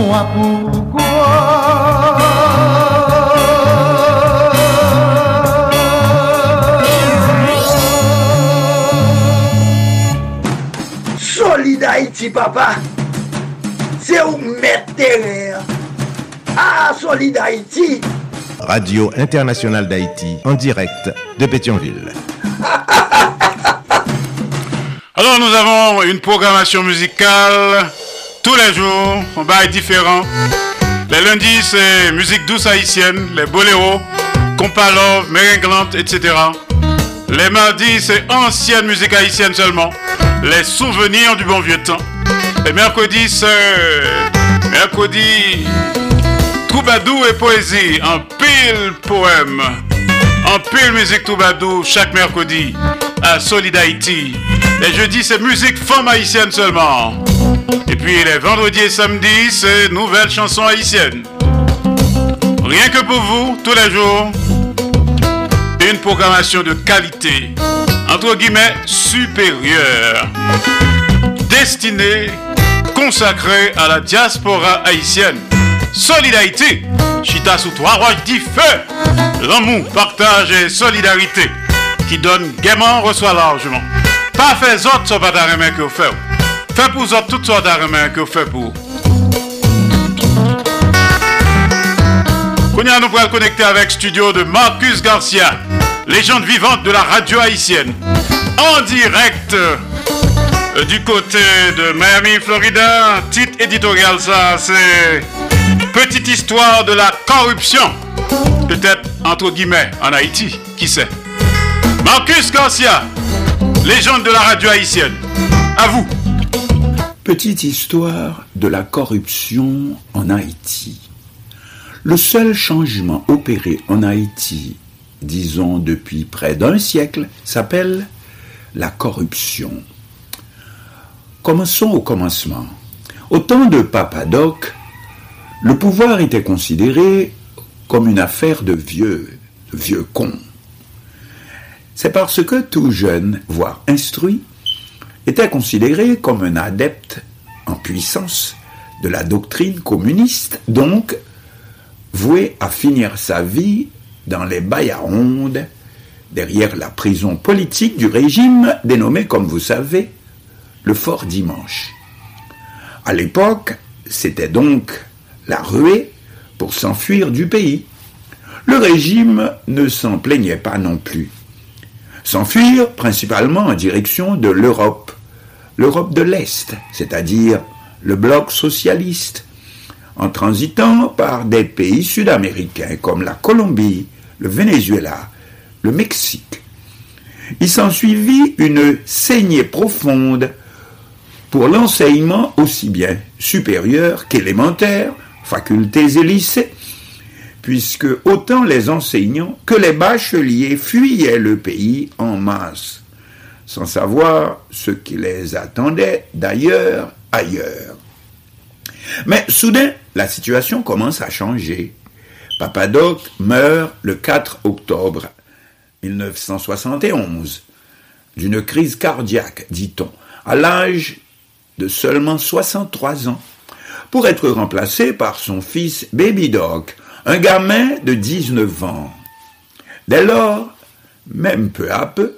Speaker 26: Dites-moi
Speaker 2: Solid Haïti, papa. C'est où mettre terrain. Ah, Solid Haïti.
Speaker 1: Radio Internationale d'Haïti, en direct de Pétionville. [laughs]
Speaker 4: Alors nous avons une programmation musicale tous les jours, on va être différent. Les lundis c'est musique douce haïtienne, les boléros, compas love, merenglante, etc. Les mardis c'est ancienne musique haïtienne seulement, les souvenirs du bon vieux temps. Les mercredis c'est mercredi Troubadou et poésie, en pile poème, en pile musique Troubadou chaque mercredi à Solid Haïti. Les jeudis, c'est musique femme haïtienne seulement. Et puis les vendredis et samedis, c'est nouvelles chansons haïtiennes. Rien que pour vous, tous les jours, une programmation de qualité, entre guillemets supérieure, destinée, consacrée à la diaspora haïtienne. Solid Haïti Chita sous trois roches dit feu. L'amour, partage et solidarité. Qui donne gaiement, reçoit largement. Pas fait autres, ça d'arrêt que vous faites. Fait pour autres toutes sortes d'arrêt que vous faites pour. Kounia nous pourrons connecter avec studio de Marcus Garcia, légende vivante de la radio haïtienne. En direct euh, du côté de Miami, Florida. Titre éditorial, ça, c'est Petite histoire de la corruption. Peut-être entre guillemets en Haïti, qui sait. Marcus Garcia, légende de la radio haïtienne. À vous.
Speaker 27: Petite histoire de la corruption en Haïti. Le seul changement opéré en Haïti, disons depuis près d'un siècle, s'appelle la corruption. Commençons au commencement. Au temps de Papadoc, le pouvoir était considéré comme une affaire de vieux, de vieux cons. C'est parce que tout jeune, voire instruit, était considéré comme un adepte en puissance de la doctrine communiste, donc voué à finir sa vie dans les bailles à rondes, derrière la prison politique du régime dénommé, comme vous savez, le Fort Dimanche. À l'époque, c'était donc la ruée pour s'enfuir du pays. Le régime ne s'en plaignait pas non plus. S'enfuir principalement en direction de l'Europe, l'Europe de l'Est, c'est-à-dire le bloc socialiste, en transitant par des pays sud-américains comme la Colombie, le Venezuela, le Mexique. Il s'ensuivit une saignée profonde pour l'enseignement aussi bien supérieur qu'élémentaire, facultés et lycées, puisque autant les enseignants que les bacheliers fuyaient le pays en masse, sans savoir ce qui les attendait d'ailleurs ailleurs. Mais soudain, la situation commence à changer. Papadoc meurt le 4 octobre 1971 d'une crise cardiaque, dit-on, à l'âge de seulement 63 ans, pour être remplacé par son fils Baby Doc, un gamin de 19 ans. Dès lors, même peu à peu,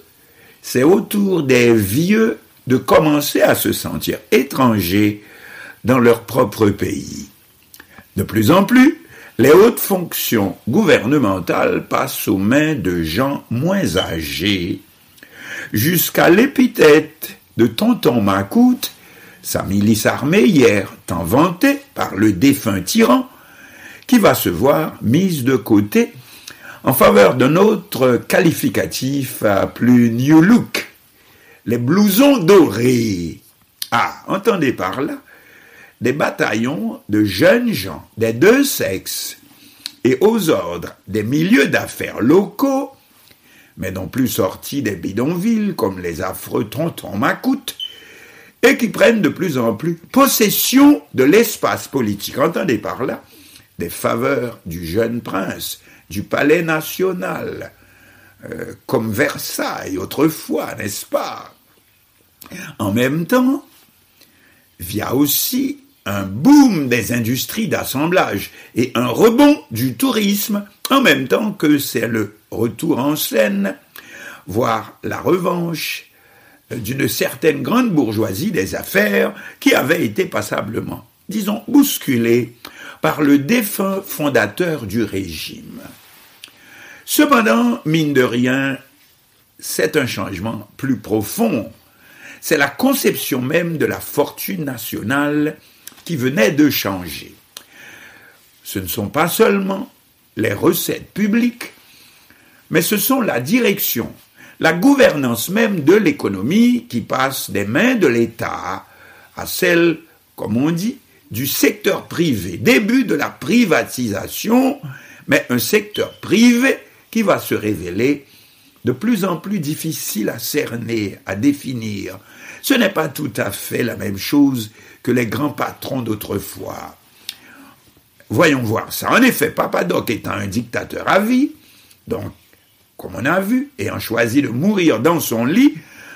Speaker 27: c'est au tour des vieux de commencer à se sentir étrangers dans leur propre pays. De plus en plus, les hautes fonctions gouvernementales passent aux mains de gens moins âgés, jusqu'à l'épithète de Tonton Macoute sa milice armée hier, tant par le défunt tyran, qui va se voir mise de côté en faveur d'un autre qualificatif plus new look, les blousons dorés. Ah, entendez par là, des bataillons de jeunes gens des deux sexes et aux ordres des milieux d'affaires locaux, mais non plus sortis des bidonvilles comme les affreux tontons macoutes, et qui prennent de plus en plus possession de l'espace politique. Entendez par là des faveurs du jeune prince, du palais national, euh, comme Versailles autrefois, n'est-ce pas? En même temps, via aussi un boom des industries d'assemblage et un rebond du tourisme, en même temps que c'est le retour en scène, voire la revanche d'une certaine grande bourgeoisie des affaires qui avait été passablement, disons, bousculée par le défunt fondateur du régime. Cependant, mine de rien, c'est un changement plus profond. C'est la conception même de la fortune nationale qui venait de changer. Ce ne sont pas seulement les recettes publiques, mais ce sont la direction la gouvernance même de l'économie qui passe des mains de l'État à celle, comme on dit, du secteur privé. Début de la privatisation, mais un secteur privé qui va se révéler de plus en plus difficile à cerner, à définir. Ce n'est pas tout à fait la même chose que les grands patrons d'autrefois. Voyons voir ça. En effet, Papadoc étant un dictateur à vie, donc comme on a vu, ayant choisi de mourir dans son lit,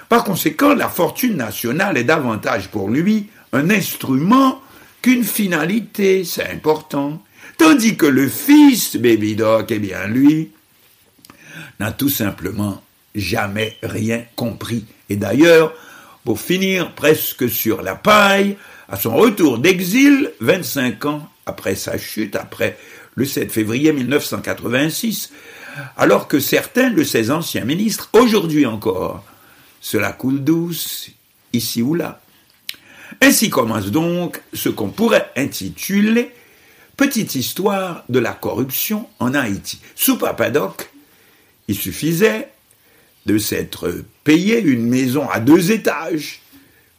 Speaker 27: par conséquent, la fortune nationale est davantage pour lui un instrument qu'une finalité, c'est important. Tandis que le fils, Baby Doc, eh bien lui, n'a tout simplement jamais rien compris. Et d'ailleurs, pour finir presque sur la paille, à son retour d'exil, 25 ans après sa chute, après le 7 février 1986, alors que certains de ses anciens ministres, aujourd'hui encore, cela coule douce, ici ou là. Ainsi commence donc ce qu'on pourrait intituler Petite histoire de la corruption en Haïti. Sous Papadoc, il suffisait de s'être payé une maison à deux étages,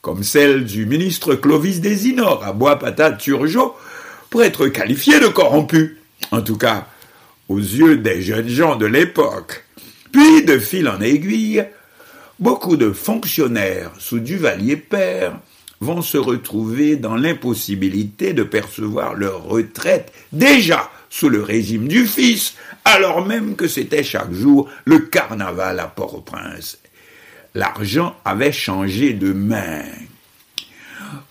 Speaker 27: comme celle du ministre Clovis Desinor à Bois-Patat Turgeot, pour être qualifié de corrompu. En tout cas, aux yeux des jeunes gens de l'époque. Puis, de fil en aiguille, beaucoup de fonctionnaires sous Duvalier père vont se retrouver dans l'impossibilité de percevoir leur retraite déjà sous le régime du fils, alors même que c'était chaque jour le carnaval à Port-au-Prince. L'argent avait changé de main.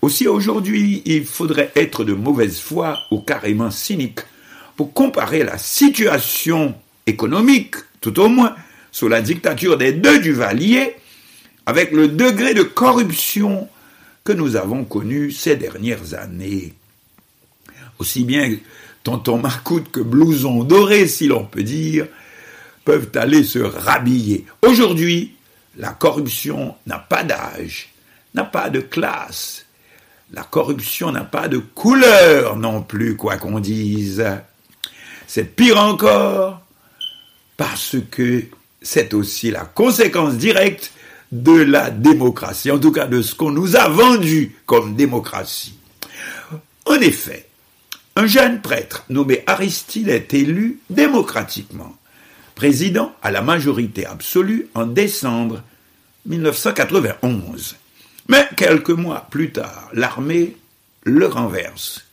Speaker 27: Aussi aujourd'hui, il faudrait être de mauvaise foi ou carrément cynique pour comparer la situation économique, tout au moins, sous la dictature des deux Duvalier, avec le degré de corruption que nous avons connu ces dernières années. Aussi bien tonton Marcoute que blouson doré, si l'on peut dire, peuvent aller se rhabiller. Aujourd'hui, la corruption n'a pas d'âge, n'a pas de classe. La corruption n'a pas de couleur non plus, quoi qu'on dise. C'est pire encore parce que c'est aussi la conséquence directe de la démocratie, en tout cas de ce qu'on nous a vendu comme démocratie. En effet, un jeune prêtre nommé Aristide est élu démocratiquement président à la majorité absolue en décembre 1991. Mais quelques mois plus tard, l'armée le renverse.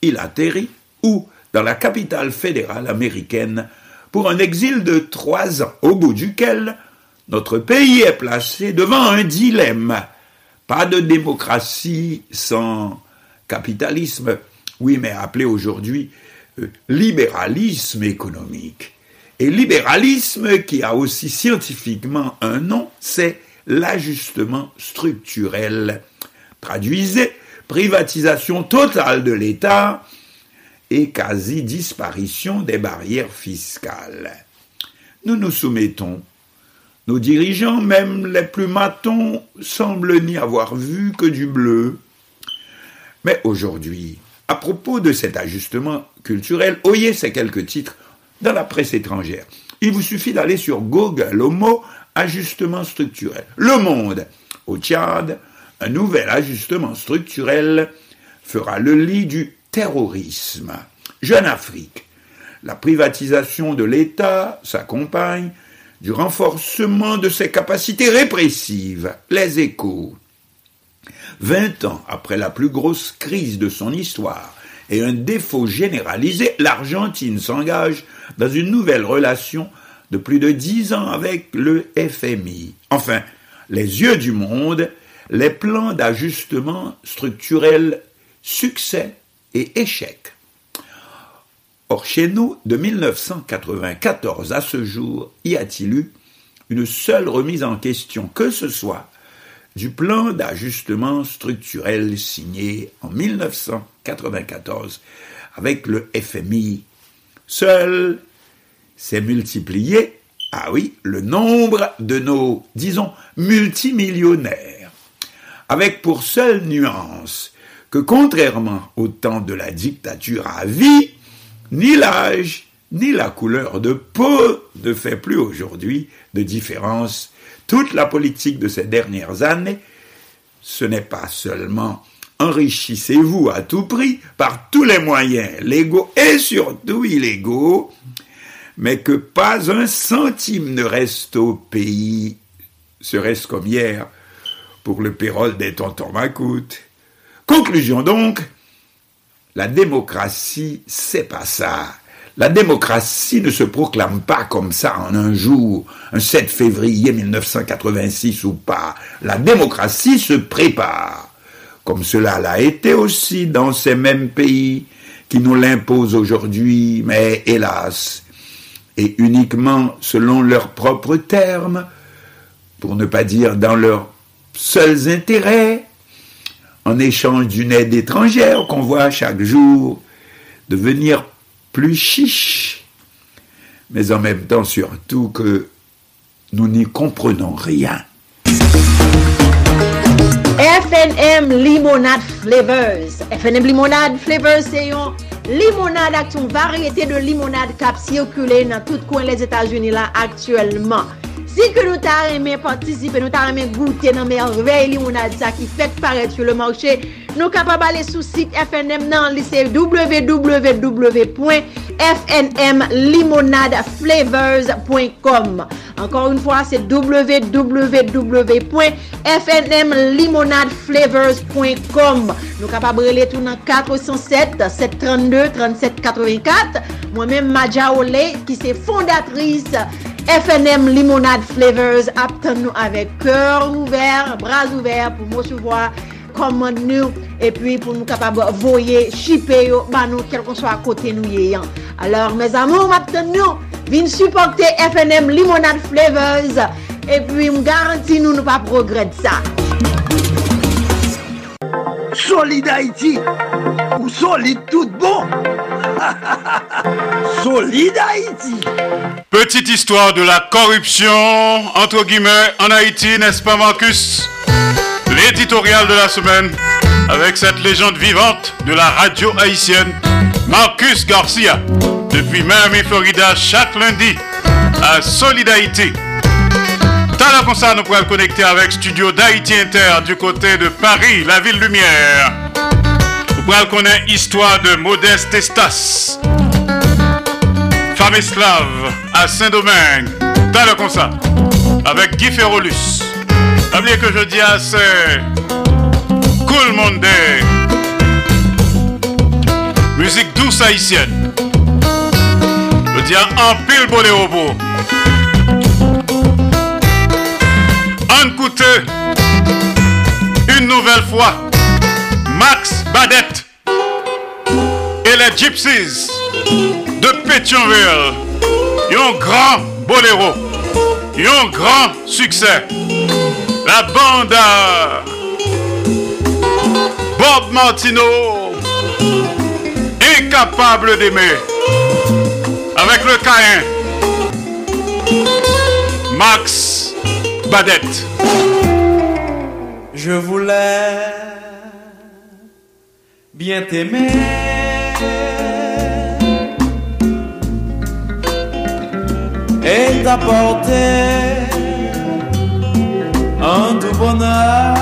Speaker 27: Il atterrit où dans la capitale fédérale américaine pour un exil de trois ans, au bout duquel notre pays est placé devant un dilemme. Pas de démocratie sans capitalisme, oui, mais appelé aujourd'hui euh, libéralisme économique. Et libéralisme qui a aussi scientifiquement un nom, c'est l'ajustement structurel. Traduisez, privatisation totale de l'État, et quasi-disparition des barrières fiscales. Nous nous soumettons. Nos dirigeants, même les plus matons, semblent n'y avoir vu que du bleu. Mais aujourd'hui, à propos de cet ajustement culturel, oyez ces quelques titres dans la presse étrangère. Il vous suffit d'aller sur Google au mot ajustement structurel. Le Monde, au Tchad, un nouvel ajustement structurel fera le lit du terrorisme. Jeune Afrique, la privatisation de l'État s'accompagne du renforcement de ses capacités répressives. Les échos. Vingt ans après la plus grosse crise de son histoire et un défaut généralisé, l'Argentine s'engage dans une nouvelle relation de plus de dix ans avec le FMI. Enfin, les yeux du monde, les plans d'ajustement structurel succès et échec. Or, chez nous, de 1994 à ce jour, y a-t-il eu une seule remise en question, que ce soit du plan d'ajustement structurel signé en 1994 avec le FMI. Seul s'est multiplié, ah oui, le nombre de nos, disons, multimillionnaires, avec pour seule nuance que contrairement au temps de la dictature à vie, ni l'âge ni la couleur de peau ne fait plus aujourd'hui de différence. Toute la politique de ces dernières années, ce n'est pas seulement enrichissez-vous à tout prix par tous les moyens légaux et surtout illégaux, mais que pas un centime ne reste au pays, serait-ce comme hier pour le pérole des tontons Macoute. Conclusion donc, la démocratie, c'est pas ça. La démocratie ne se proclame pas comme ça en un jour, un 7 février 1986 ou pas. La démocratie se prépare, comme cela l'a été aussi dans ces mêmes pays qui nous l'imposent aujourd'hui, mais hélas, et uniquement selon leurs propres termes, pour ne pas dire dans leurs seuls intérêts, en échange d'une aide étrangère qu'on voit chaque jour devenir plus chiche, mais en même temps surtout que nous n'y comprenons rien.
Speaker 8: FNM Limonade Flavors. FNM Limonade Flavors se yon limonade ak yon variété de limonade kap sirkule nan tout kwen les Etats-Unis la aktuellement. Si ke nou ta reme partisipe, nou ta reme goute nan merveille limonade sa ki fèk paret sur le marché, Nou kapab ale sou sit FNM nan lise www.fnmlimonadeflavors.com Ankor un fwa se www.fnmlimonadeflavors.com Nou kapab rele tou nan 407-732-3784 Mwen men Madja Ole ki se fondatris FNM Limonade Flavors ap tan nou avek kèr ouver, bras ouver pou mou souvoa commande nous et puis pour nous capables voyer shipper yo ba nous quel qu'on soit à côté nous yéyan. Alors mes amours m'attend nous vin supporter FNM Limonade Flavors et puis me garantis nous nous pas progrès ça.
Speaker 2: Solid Haïti ou solide tout bon. [laughs] solide Haïti.
Speaker 4: Petite histoire de la corruption, entre guillemets, en Haïti, n'est-ce pas Marcus? L'éditorial de la semaine, avec cette légende vivante de la radio haïtienne, Marcus Garcia, depuis Miami, Florida, chaque lundi, à Solid Haïti. T'as comme ça, nous pourrons connecter avec Studio d'Haïti Inter du côté de Paris, la ville lumière. Vous pourrez le connaître histoire de Modeste Estas, femme esclave à Saint-Domingue. T'as comme ça, avec Guy Ferrolus. Oubliez que je dis assez. Cool Monde. Musique douce haïtienne. Je dis en pile boléro beau. On écoute une nouvelle fois Max Badette et les Gypsies de Pétionville. Un grand boléro. Un grand succès. La bande Bob Martino, incapable d'aimer, avec le Caïn, Max Badette.
Speaker 15: Je voulais bien t'aimer. Et t'apporter bonheur.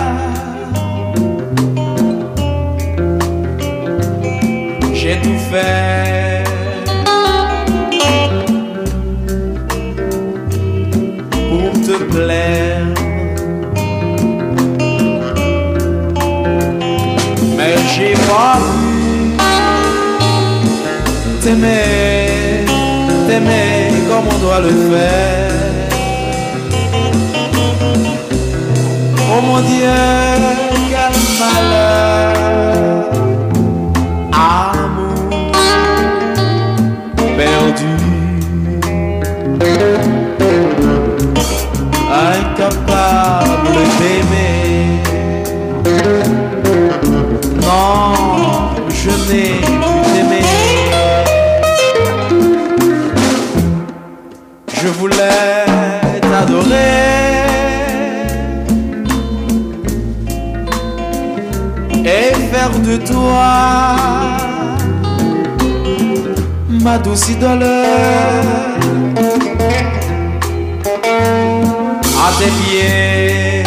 Speaker 15: J'ai tout fait pour te plaire. Mais j'ai pas pu t'aimer, t'aimer comme on doit le faire. Oh mon Dieu, quel malheur, amour perdu, incapable d'aimer. Non, je n'ai toi. Ma douce idole à tes pieds.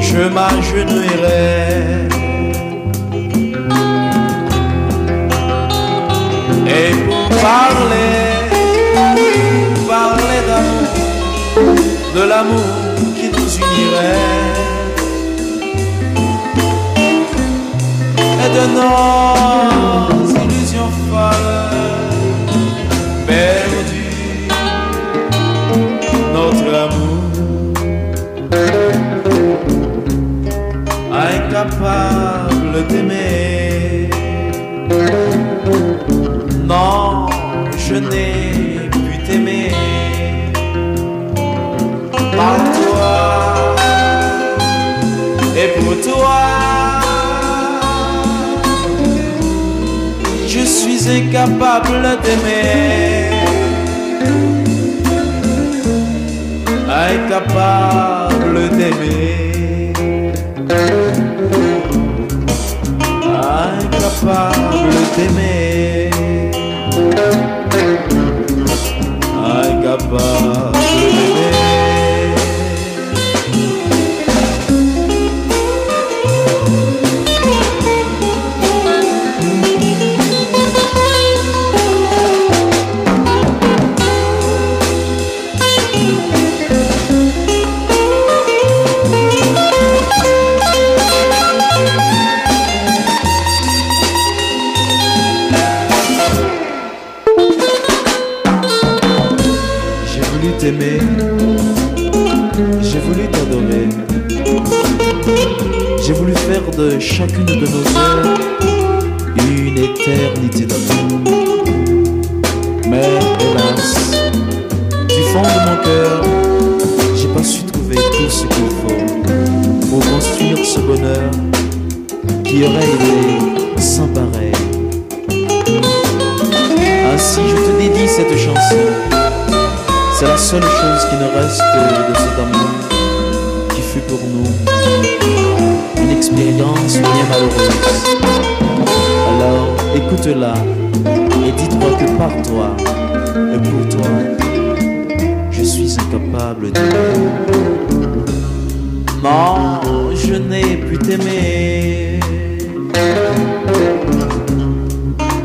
Speaker 15: Je m'agenouillerai. Et pour parler, parler d'amour, de l'amour qui nous unirait de nos illusions folles perdues, notre amour incapable suis incapable d'aimer. Incapable d'aimer. Incapable d'aimer. Incapable chacune de nos heures une éternité d'amour. Mais hélas, du fond de mon cœur, j'ai pas su trouver tout ce qu'il faut pour construire ce bonheur qui aurait été sans pareil. Ainsi, je te dédie cette chanson. C'est la seule chose qui nous reste de cet amour qui fut pour nous expérience bien malheureuse. Alors écoute-la et dis-toi que par toi et pour toi, je suis incapable de Non, je n'ai plus t'aimer.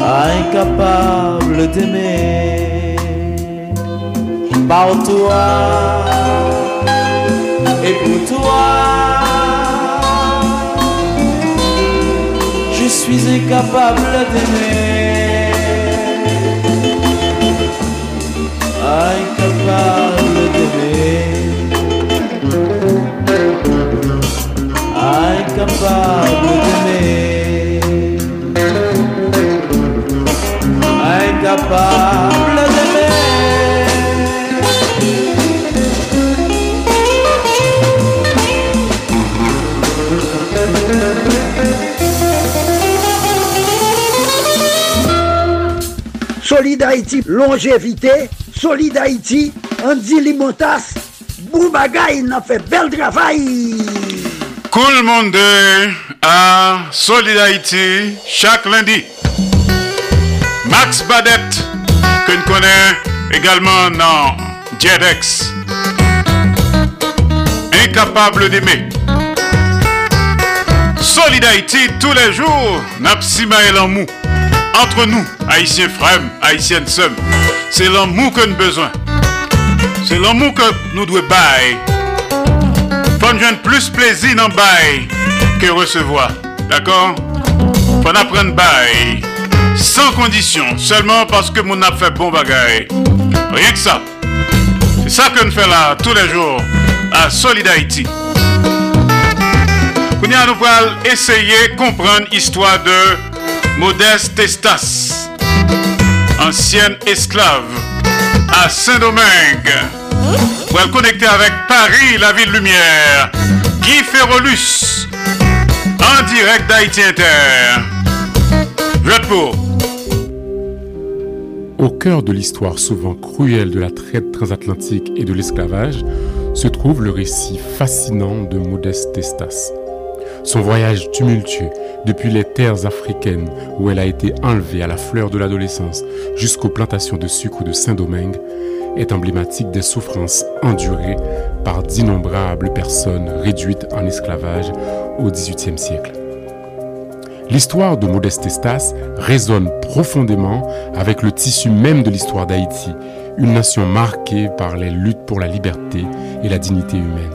Speaker 15: Incapable d'aimer par toi et pour toi. Suis incapable d'aimer, incapable d'aimer, incapable d'aimer, incapable
Speaker 2: Solid Haïti, longévité. Solid Haïti, Andy Limotas. Boubagaï, n'a fait bel travail.
Speaker 4: Cool monde à Solid Haïti chaque lundi. Max Badette, que nous connaît également dans JetX. Incapable d'aimer. Solid Haïti tous les jours, Napsima et l'amour. Entre nous, Haïtiens frères, Haïtiennes sœurs, c'est l'amour que nous besoin. C'est l'amour que nous devons bailler. Faut nous joindre plus plaisir dans bail que recevoir. D'accord? Faut apprendre bail sans condition, seulement parce que mon a fait bon bagaille. Rien que ça. C'est ça que nous faisons là tous les jours à Solid Haïti. Nous allons essayer de comprendre l'histoire de Modeste Testas, ancienne esclave à Saint-Domingue. Pour le connecter avec Paris, la ville lumière, Guy Ferrolus, en direct d'Haïti Inter.
Speaker 28: Au cœur de l'histoire souvent cruelle de la traite transatlantique et de l'esclavage se trouve le récit fascinant de Modeste Testas. Son voyage tumultueux depuis les terres africaines où elle a été enlevée à la fleur de l'adolescence jusqu'aux plantations de sucre de Saint-Domingue est emblématique des souffrances endurées par d'innombrables personnes réduites en esclavage au XVIIIe siècle. L'histoire de Modeste Testas résonne profondément avec le tissu même de l'histoire d'Haïti, une nation marquée par les luttes pour la liberté et la dignité humaine.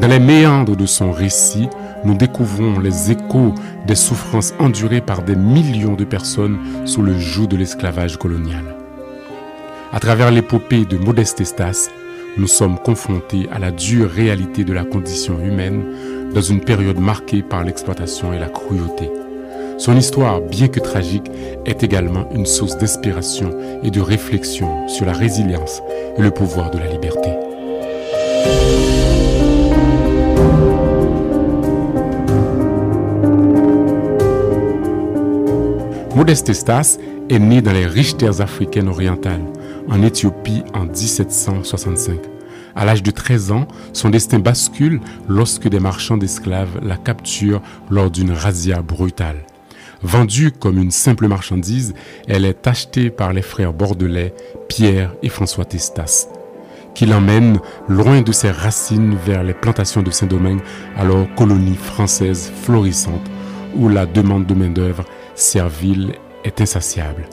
Speaker 28: Dans les méandres de son récit, nous découvrons les échos des souffrances endurées par des millions de personnes sous le joug de l'esclavage colonial. À travers l'épopée de Modeste Testas, nous sommes confrontés à la dure réalité de la condition humaine dans une période marquée par l'exploitation et la cruauté. Son histoire, bien que tragique, est également une source d'inspiration et de réflexion sur la résilience et le pouvoir de la liberté. Modeste Estas est né dans les riches terres africaines orientales, en Éthiopie en 1765. À l'âge de 13 ans, son destin bascule lorsque des marchands d'esclaves la capturent lors d'une razzia brutale. Vendue comme une simple marchandise, elle est achetée par les frères bordelais Pierre et François Testas, qui l'emmènent loin de ses racines vers les plantations de Saint-Domingue, alors colonie française florissante, où la demande de main-d'œuvre servile est insatiable.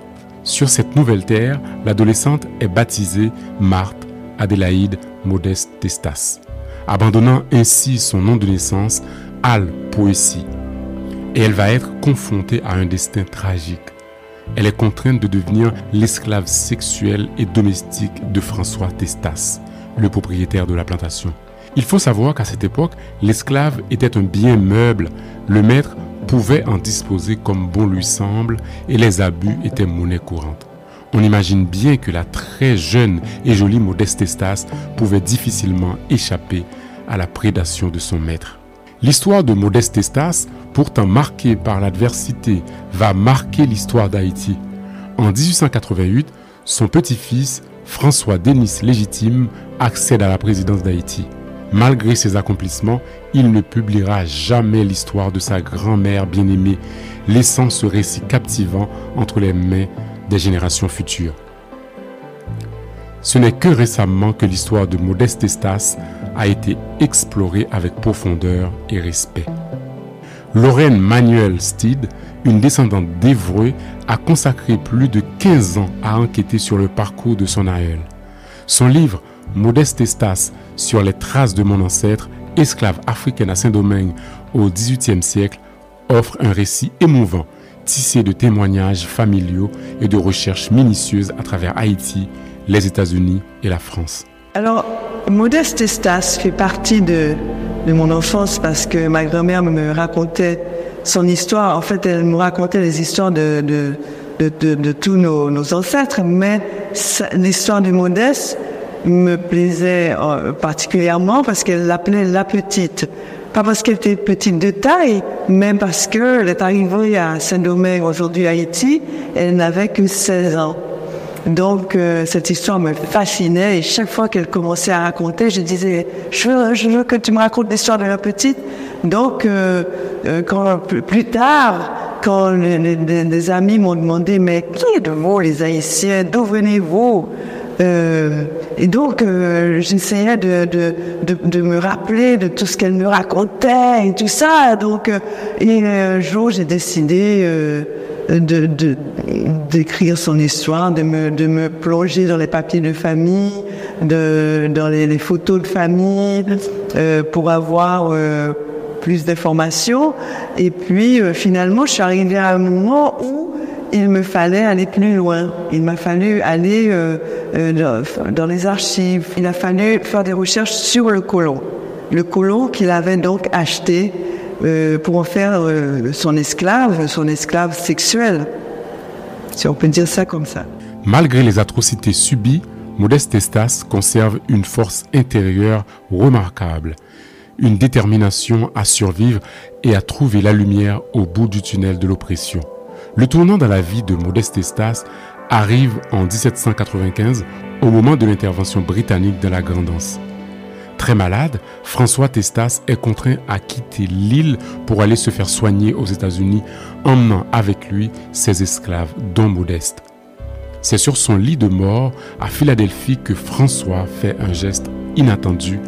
Speaker 28: Sur cette nouvelle terre, l'adolescente est baptisée Marthe Adélaïde Modeste Testas, abandonnant ainsi son nom de naissance, Al Poésie et elle va être confrontée à un destin tragique. Elle est contrainte de devenir l'esclave sexuelle et domestique de François Testas, le propriétaire de la plantation. Il faut savoir qu'à cette époque, l'esclave était un bien meuble. Le maître pouvait en disposer comme bon lui semble et les abus étaient monnaie courante. On imagine bien que la très jeune et jolie Modeste Testas pouvait difficilement échapper à la prédation de son maître. L'histoire de Modeste Testas, pourtant marquée par l'adversité, va marquer l'histoire d'Haïti. En 1888, son petit-fils, François Denis Légitime, accède à la présidence d'Haïti. Malgré ses accomplissements, il ne publiera jamais l'histoire de sa grand-mère bien-aimée, laissant ce récit captivant entre les mains des générations futures. Ce n'est que récemment que l'histoire de Modeste Estas a été explorée avec profondeur et respect. Lorraine Manuel Steed, une descendante d'Evreux, a consacré plus de 15 ans à enquêter sur le parcours de son aïeul. Son livre Modeste Estas sur les traces de mon ancêtre, esclave africaine à Saint-Domingue au XVIIIe siècle, offre un récit émouvant, tissé de témoignages familiaux et de recherches minutieuses à travers Haïti, les États-Unis et la France.
Speaker 29: Alors, Modeste Estas fait partie de, de mon enfance parce que ma grand-mère me racontait son histoire. En fait, elle me racontait les histoires de, de, de, tous nos, nos ancêtres, mais l'histoire de Modeste me plaisait euh, particulièrement parce qu'elle l'appelait la petite. Pas parce qu'elle était petite de taille, mais parce qu'elle est arrivée à Saint-Domingue, aujourd'hui Haïti, elle n'avait que 16 ans. Donc, euh, cette histoire me fascinait et chaque fois qu'elle commençait à raconter, je disais, je veux, que tu me racontes l'histoire de la petite. Donc, euh, quand, plus, tard, quand les amis m'ont demandé, mais qui êtes-vous, les Haïtiens? D'où venez-vous? Euh, Et donc, euh, j'essayais de, de, de, de me rappeler de tout ce qu'elle me racontait et tout ça. Donc, euh, et un jour, j'ai décidé... euh, de, d'écrire son histoire, de me, de me plonger dans les papiers de famille, de, dans les, les photos de famille, euh, pour avoir euh, plus d'informations. Et puis, euh, finalement, je suis arrivée à un moment où il me fallait aller plus loin. Il m'a fallu aller euh, euh, dans, les archives. Il a fallu faire des recherches sur le colon. Le colon qu'il avait donc acheté euh, pour en faire son esclave, son esclave sexuel, si on peut dire ça comme ça.
Speaker 28: Malgré les atrocités subies, Modeste Estas conserve une force intérieure remarquable, une détermination à survivre et à trouver la lumière au bout du tunnel de l'oppression. Le tournant dans la vie de Modeste Estas arrive en 1795 au moment de l'intervention britannique dans la Grandance. Très malade, François Testas est contraint à quitter l'île pour aller se faire soigner aux États-Unis, emmenant avec lui ses esclaves, dont Modeste. C'est sur son lit de mort à Philadelphie que François fait un geste inattendu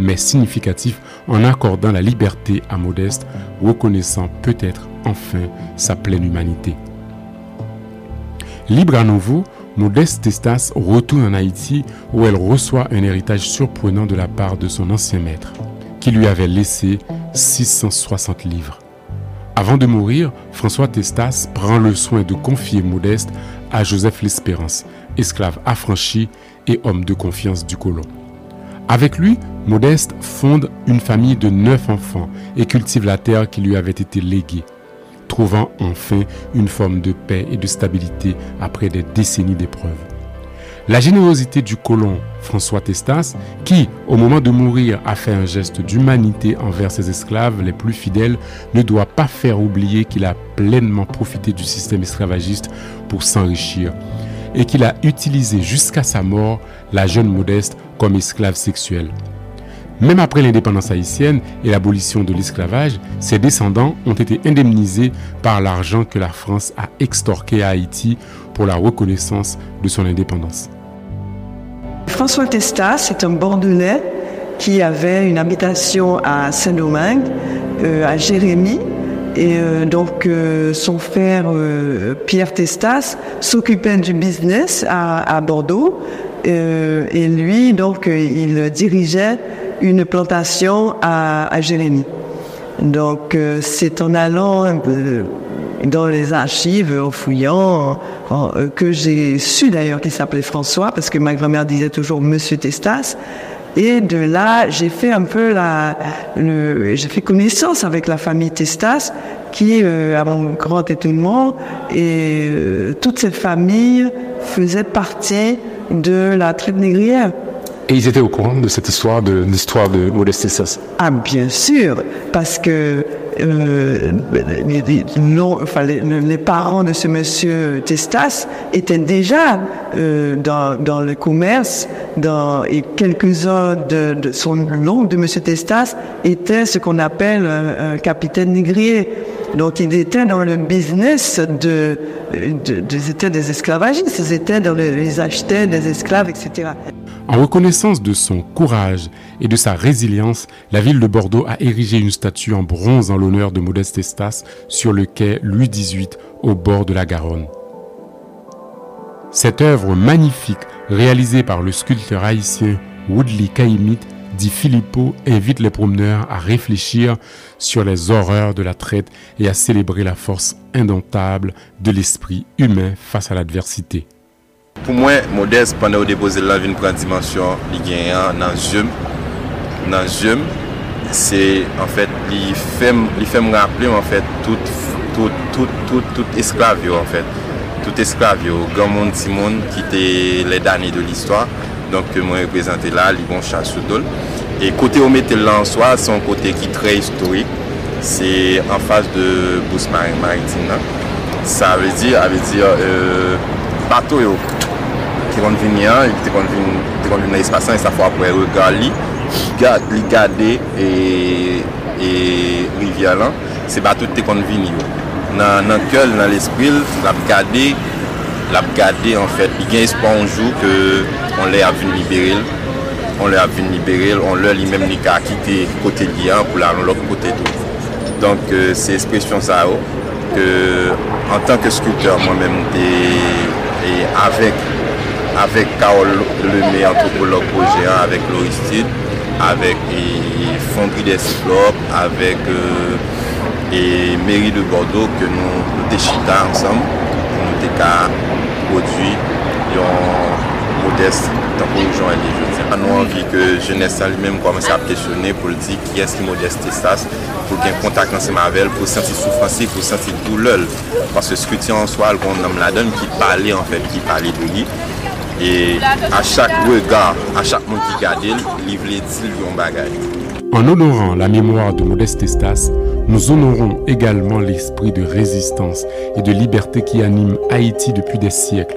Speaker 28: mais significatif en accordant la liberté à Modeste, reconnaissant peut-être enfin sa pleine humanité. Libre à nouveau, Modeste Testas retourne en Haïti où elle reçoit un héritage surprenant de la part de son ancien maître, qui lui avait laissé 660 livres. Avant de mourir, François Testas prend le soin de confier Modeste à Joseph L'Espérance, esclave affranchi et homme de confiance du colon. Avec lui, Modeste fonde une famille de neuf enfants et cultive la terre qui lui avait été léguée, trouvant enfin une forme de paix et de stabilité après des décennies d'épreuves. La générosité du colon François Testas, qui, au moment de mourir, a fait un geste d'humanité envers ses esclaves les plus fidèles, ne doit pas faire oublier qu'il a pleinement profité du système esclavagiste pour s'enrichir et qu'il a utilisé jusqu'à sa mort la jeune modeste comme esclave sexuelle. Même après l'indépendance haïtienne et l'abolition de l'esclavage, ses descendants ont été indemnisés par l'argent que la France a extorqué à Haïti pour la reconnaissance de son indépendance.
Speaker 29: François Testas est un Bordelais qui avait une habitation à Saint-Domingue, euh, à Jérémy. Et euh, donc euh, son frère Pierre Testas s'occupait du business à Bordeaux. Euh, et lui, donc, euh, il dirigeait une plantation à, à Jérémy. Donc euh, c'est en allant dans les archives, en fouillant, que j'ai su d'ailleurs qu'il s'appelait François, parce que ma grand-mère disait toujours Monsieur Testas. Et de là, j'ai fait un peu la, j'ai fait connaissance avec la famille Testas, qui, euh, à mon grand étonnement, et euh, toute cette famille faisait partie de la traite négrière.
Speaker 30: Et ils étaient au courant de cette histoire, de l'histoire de Modeste.
Speaker 29: Ah, bien sûr, parce que euh, les, parents de ce monsieur Testas étaient déjà euh, dans, le commerce, et quelques-uns de, son oncle de monsieur Testas étaient ce qu'on appelle un, capitaine négrier. Donc, ils étaient dans le business de, ils étaient des esclavagistes, ils étaient dans ils achetaient des esclaves, etc.
Speaker 28: En reconnaissance de son courage et de sa résilience, la ville de Bordeaux a érigé une statue en bronze en l'honneur de Modeste Estas sur le quai Louis XVIII au bord de la Garonne. Cette œuvre magnifique, réalisée par le sculpteur haïtien Woodley Kaimit, dit Philippot, invite les promeneurs à réfléchir sur les horreurs de la traite et à célébrer la force indomptable de l'esprit humain face à l'adversité.
Speaker 31: Pou mwen, Modeste, pande ou depoze la vin pran dimensyon li genyan nan zyem. Nan zyem, se, en fèt, li fèm, li fèm rappelem, en fèt, tout, tout, tout, tout, tout esklav yo, en fèt. Tout esklav yo, gran moun ti moun ki te le dani de l'histoire. Donk ke mwen reprezentè la, li bon chas sou dol. E kote ou mette lan swa, son kote ki tre historik. Se an fase de Bousmarin Maritim nan. Sa ave di, ave di, euh, bato yo. Ki kon vin yan, ki kon vin te kon vin nan espasan, sa fwa apwe regal li, li gade e, e rivya lan, se bato te kon vin yo. Nan, nan kel, nan l'espril, la pou gade, la pou gade en fèt, li gen espo anjou ke on lè ap vin liberil, on lè ap vin liberil, on lè li mèm li ka akite kote li an pou la an lòk kote tou. Donk se espresyon euh, sa yo, ke an tanke skulpteur mwen mèm te... e avèk avèk Karol Lemay, antropolog projean, avèk Loristide, avèk Fondri Desplop, avèk e euh, Meri de Bordeaux ke nou te chita ansam pou nou te ka prodwi yon modeste tanpon yon joun elivyo. Envie que jeunesse en lui-même commence à questionner pour le dire qui est-ce qui est modeste Testas, pour qu'il y ait un contact ensemble avec elle, pour sentir souffrance, pour sentir douleur. Parce que ce que tu en soi, le homme la donne qui parlait en fait, qui parlait de lui. Et à chaque regard, à chaque monde qui regarde, il voulait dire un bagage.
Speaker 28: En honorant la mémoire de Modeste Estas, nous honorons également l'esprit de résistance et de liberté qui anime Haïti depuis des siècles.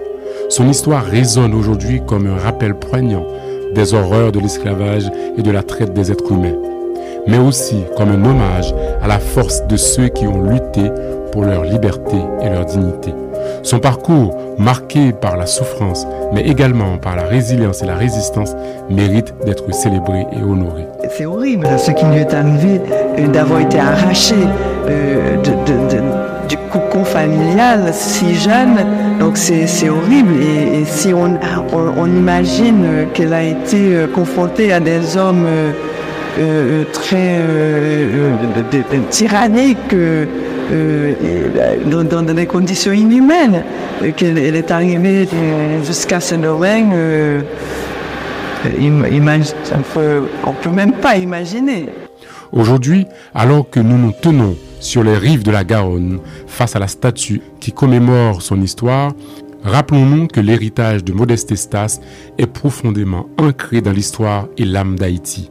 Speaker 28: Son histoire résonne aujourd'hui comme un rappel poignant des horreurs de l'esclavage et de la traite des êtres humains, mais aussi comme un hommage à la force de ceux qui ont lutté pour leur liberté et leur dignité. Son parcours, marqué par la souffrance, mais également par la résilience et la résistance, mérite d'être célébré et honoré.
Speaker 29: C'est horrible ce qui lui est arrivé euh, d'avoir été arraché euh, du cocon familial si jeune. Donc c'est horrible. Et, si on, imagine qu'elle a été euh, confrontée à des hommes très tyranniques, dans, des conditions inhumaines, qu'elle elle est arrivée euh, jusqu'à Saint-Domingue. euh, on ne peut même pas imaginer.
Speaker 28: Aujourd'hui, alors que nous nous tenons sur les rives de la Garonne face à la statue qui commémore son histoire, Rappelons-nous que l'héritage de Modeste Estas est profondément ancré dans l'histoire et l'âme d'Haïti.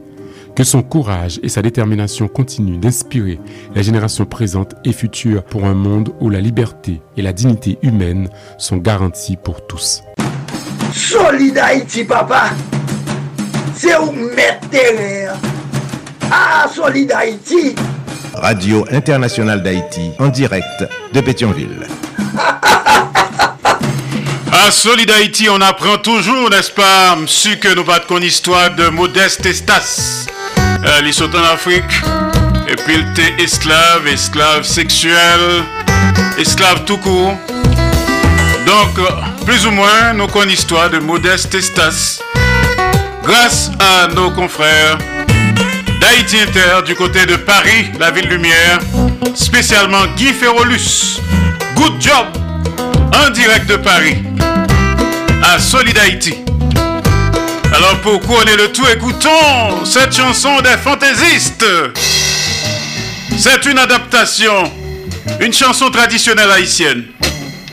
Speaker 28: Que son courage et sa détermination continuent d'inspirer les générations présentes et futures pour un monde où la liberté et la dignité humaine sont garanties pour tous.
Speaker 2: Solid Haïti, papa. C'est où mettre. Ah.
Speaker 1: Radio Internationale d'Haïti, en direct de Pétionville. [laughs]
Speaker 4: À Solid Haïti, on apprend toujours, n'est-ce pas, monsieur, que nous battons histoire de Modeste Estas. Euh, sont en Afrique, et puis il était esclave, esclave sexuel, esclave tout court. Donc, plus ou moins, nous connaissons l'histoire de Modeste Estas. Grâce à nos confrères d'Haïti Inter du côté de Paris, la ville lumière, spécialement Guy Ferrolus. Good job en direct de Paris à Solid Haïti. Alors pour couronner le tout, écoutons cette chanson des fantaisistes. C'est une adaptation, une chanson traditionnelle haïtienne.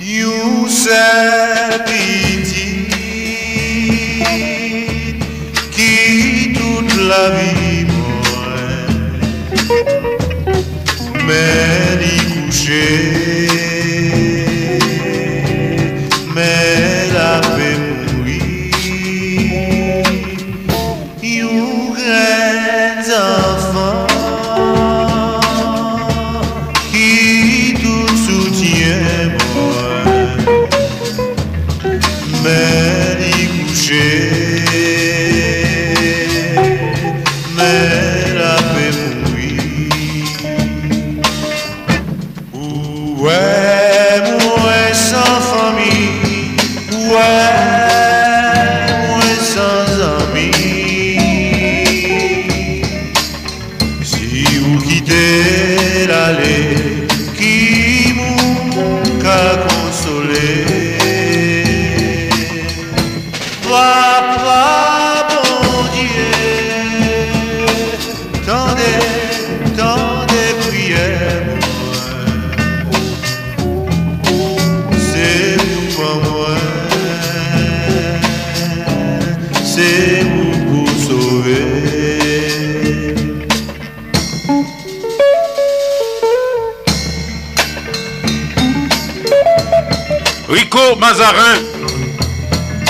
Speaker 24: You said pitié qui toute la vie moi mais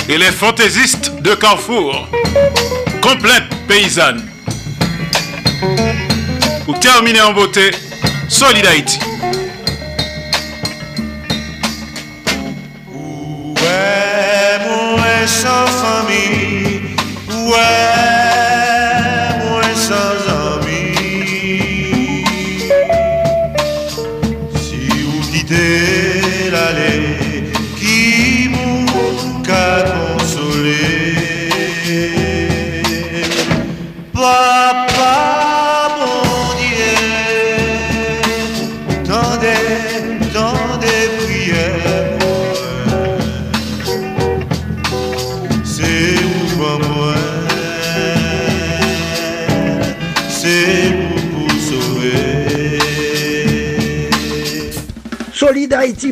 Speaker 4: Et les fantaisistes de Carrefour. Complète paysanne. Pour terminer en beauté, Solid Haïti.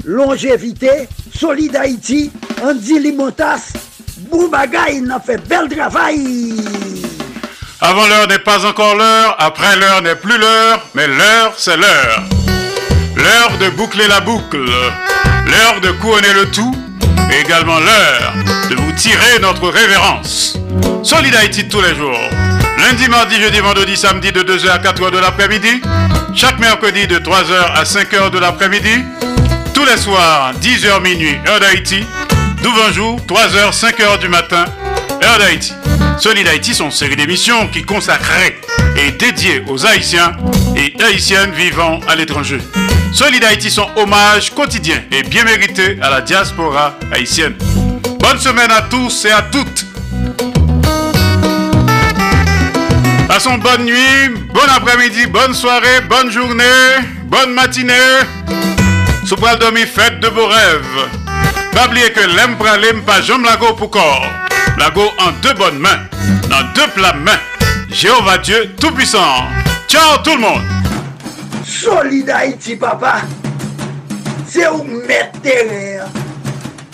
Speaker 2: Longévité. Solid Haïti, Andy Limotas. Boubagaï, n'a fait bel travail.
Speaker 4: Avant l'heure n'est pas encore l'heure, après l'heure n'est plus l'heure, mais l'heure c'est l'heure. L'heure de boucler la boucle, l'heure de couronner le tout, et également l'heure de vous tirer notre révérence. Solid Haïti tous les jours. Lundi, mardi, jeudi, vendredi, samedi de 2h à 4h de l'après-midi. Chaque mercredi de 3h à 5h de l'après-midi. Tous les soirs, 10h minuit, heure d'Haïti. 12 jour, 3h, 5h du matin, heure d'Haïti. Solid Haïti sont une série d'émissions qui consacrées et dédiées aux Haïtiens et Haïtiennes vivant à l'étranger. Solid Haïti sont hommage quotidien et bien mérité à la diaspora haïtienne. Bonne semaine à tous et à toutes. Passons bonne nuit, bon après-midi, bonne soirée, bonne journée, bonne matinée. Sous pral dormi, faites de beaux rêves. Pas oublier que l'aime pralim pas jambe lago pour corps. Lago en deux bonnes mains, dans deux plats mains. Jéhovah Dieu Tout-Puissant. Ciao tout le monde.
Speaker 2: Solid Haïti, papa. C'est où mettre.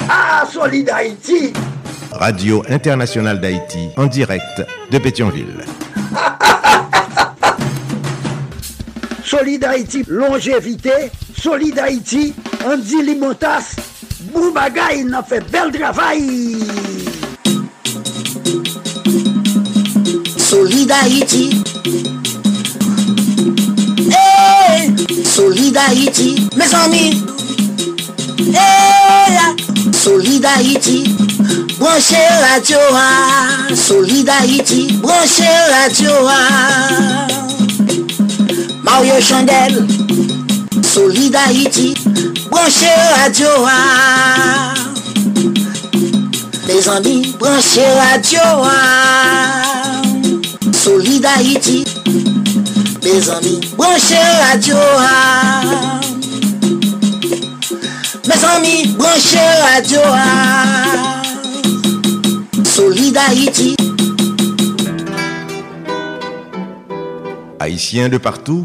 Speaker 2: Ah, Solid Haïti
Speaker 1: Radio Internationale d'Haïti en direct de Pétionville. [laughs]
Speaker 2: Solid Haïti, longévité. Solid Haïti, Andy Limotas, Boubagaï, bagay nan fe bel travail.
Speaker 32: Solid Haïti. Hey, Solid Haïti. Mes amis. hey, Solid Haïti. Branche radio a Solid Haïti. Branche radio a Mario Chandel. Solid Haïti. Branchez radio, ah. Les amis, branchez radio, ah. Solid Haïti. Mes amis, branchez radio, ah. Mes amis, branchez radio. Solid Haïti.
Speaker 1: Haïtiens de partout,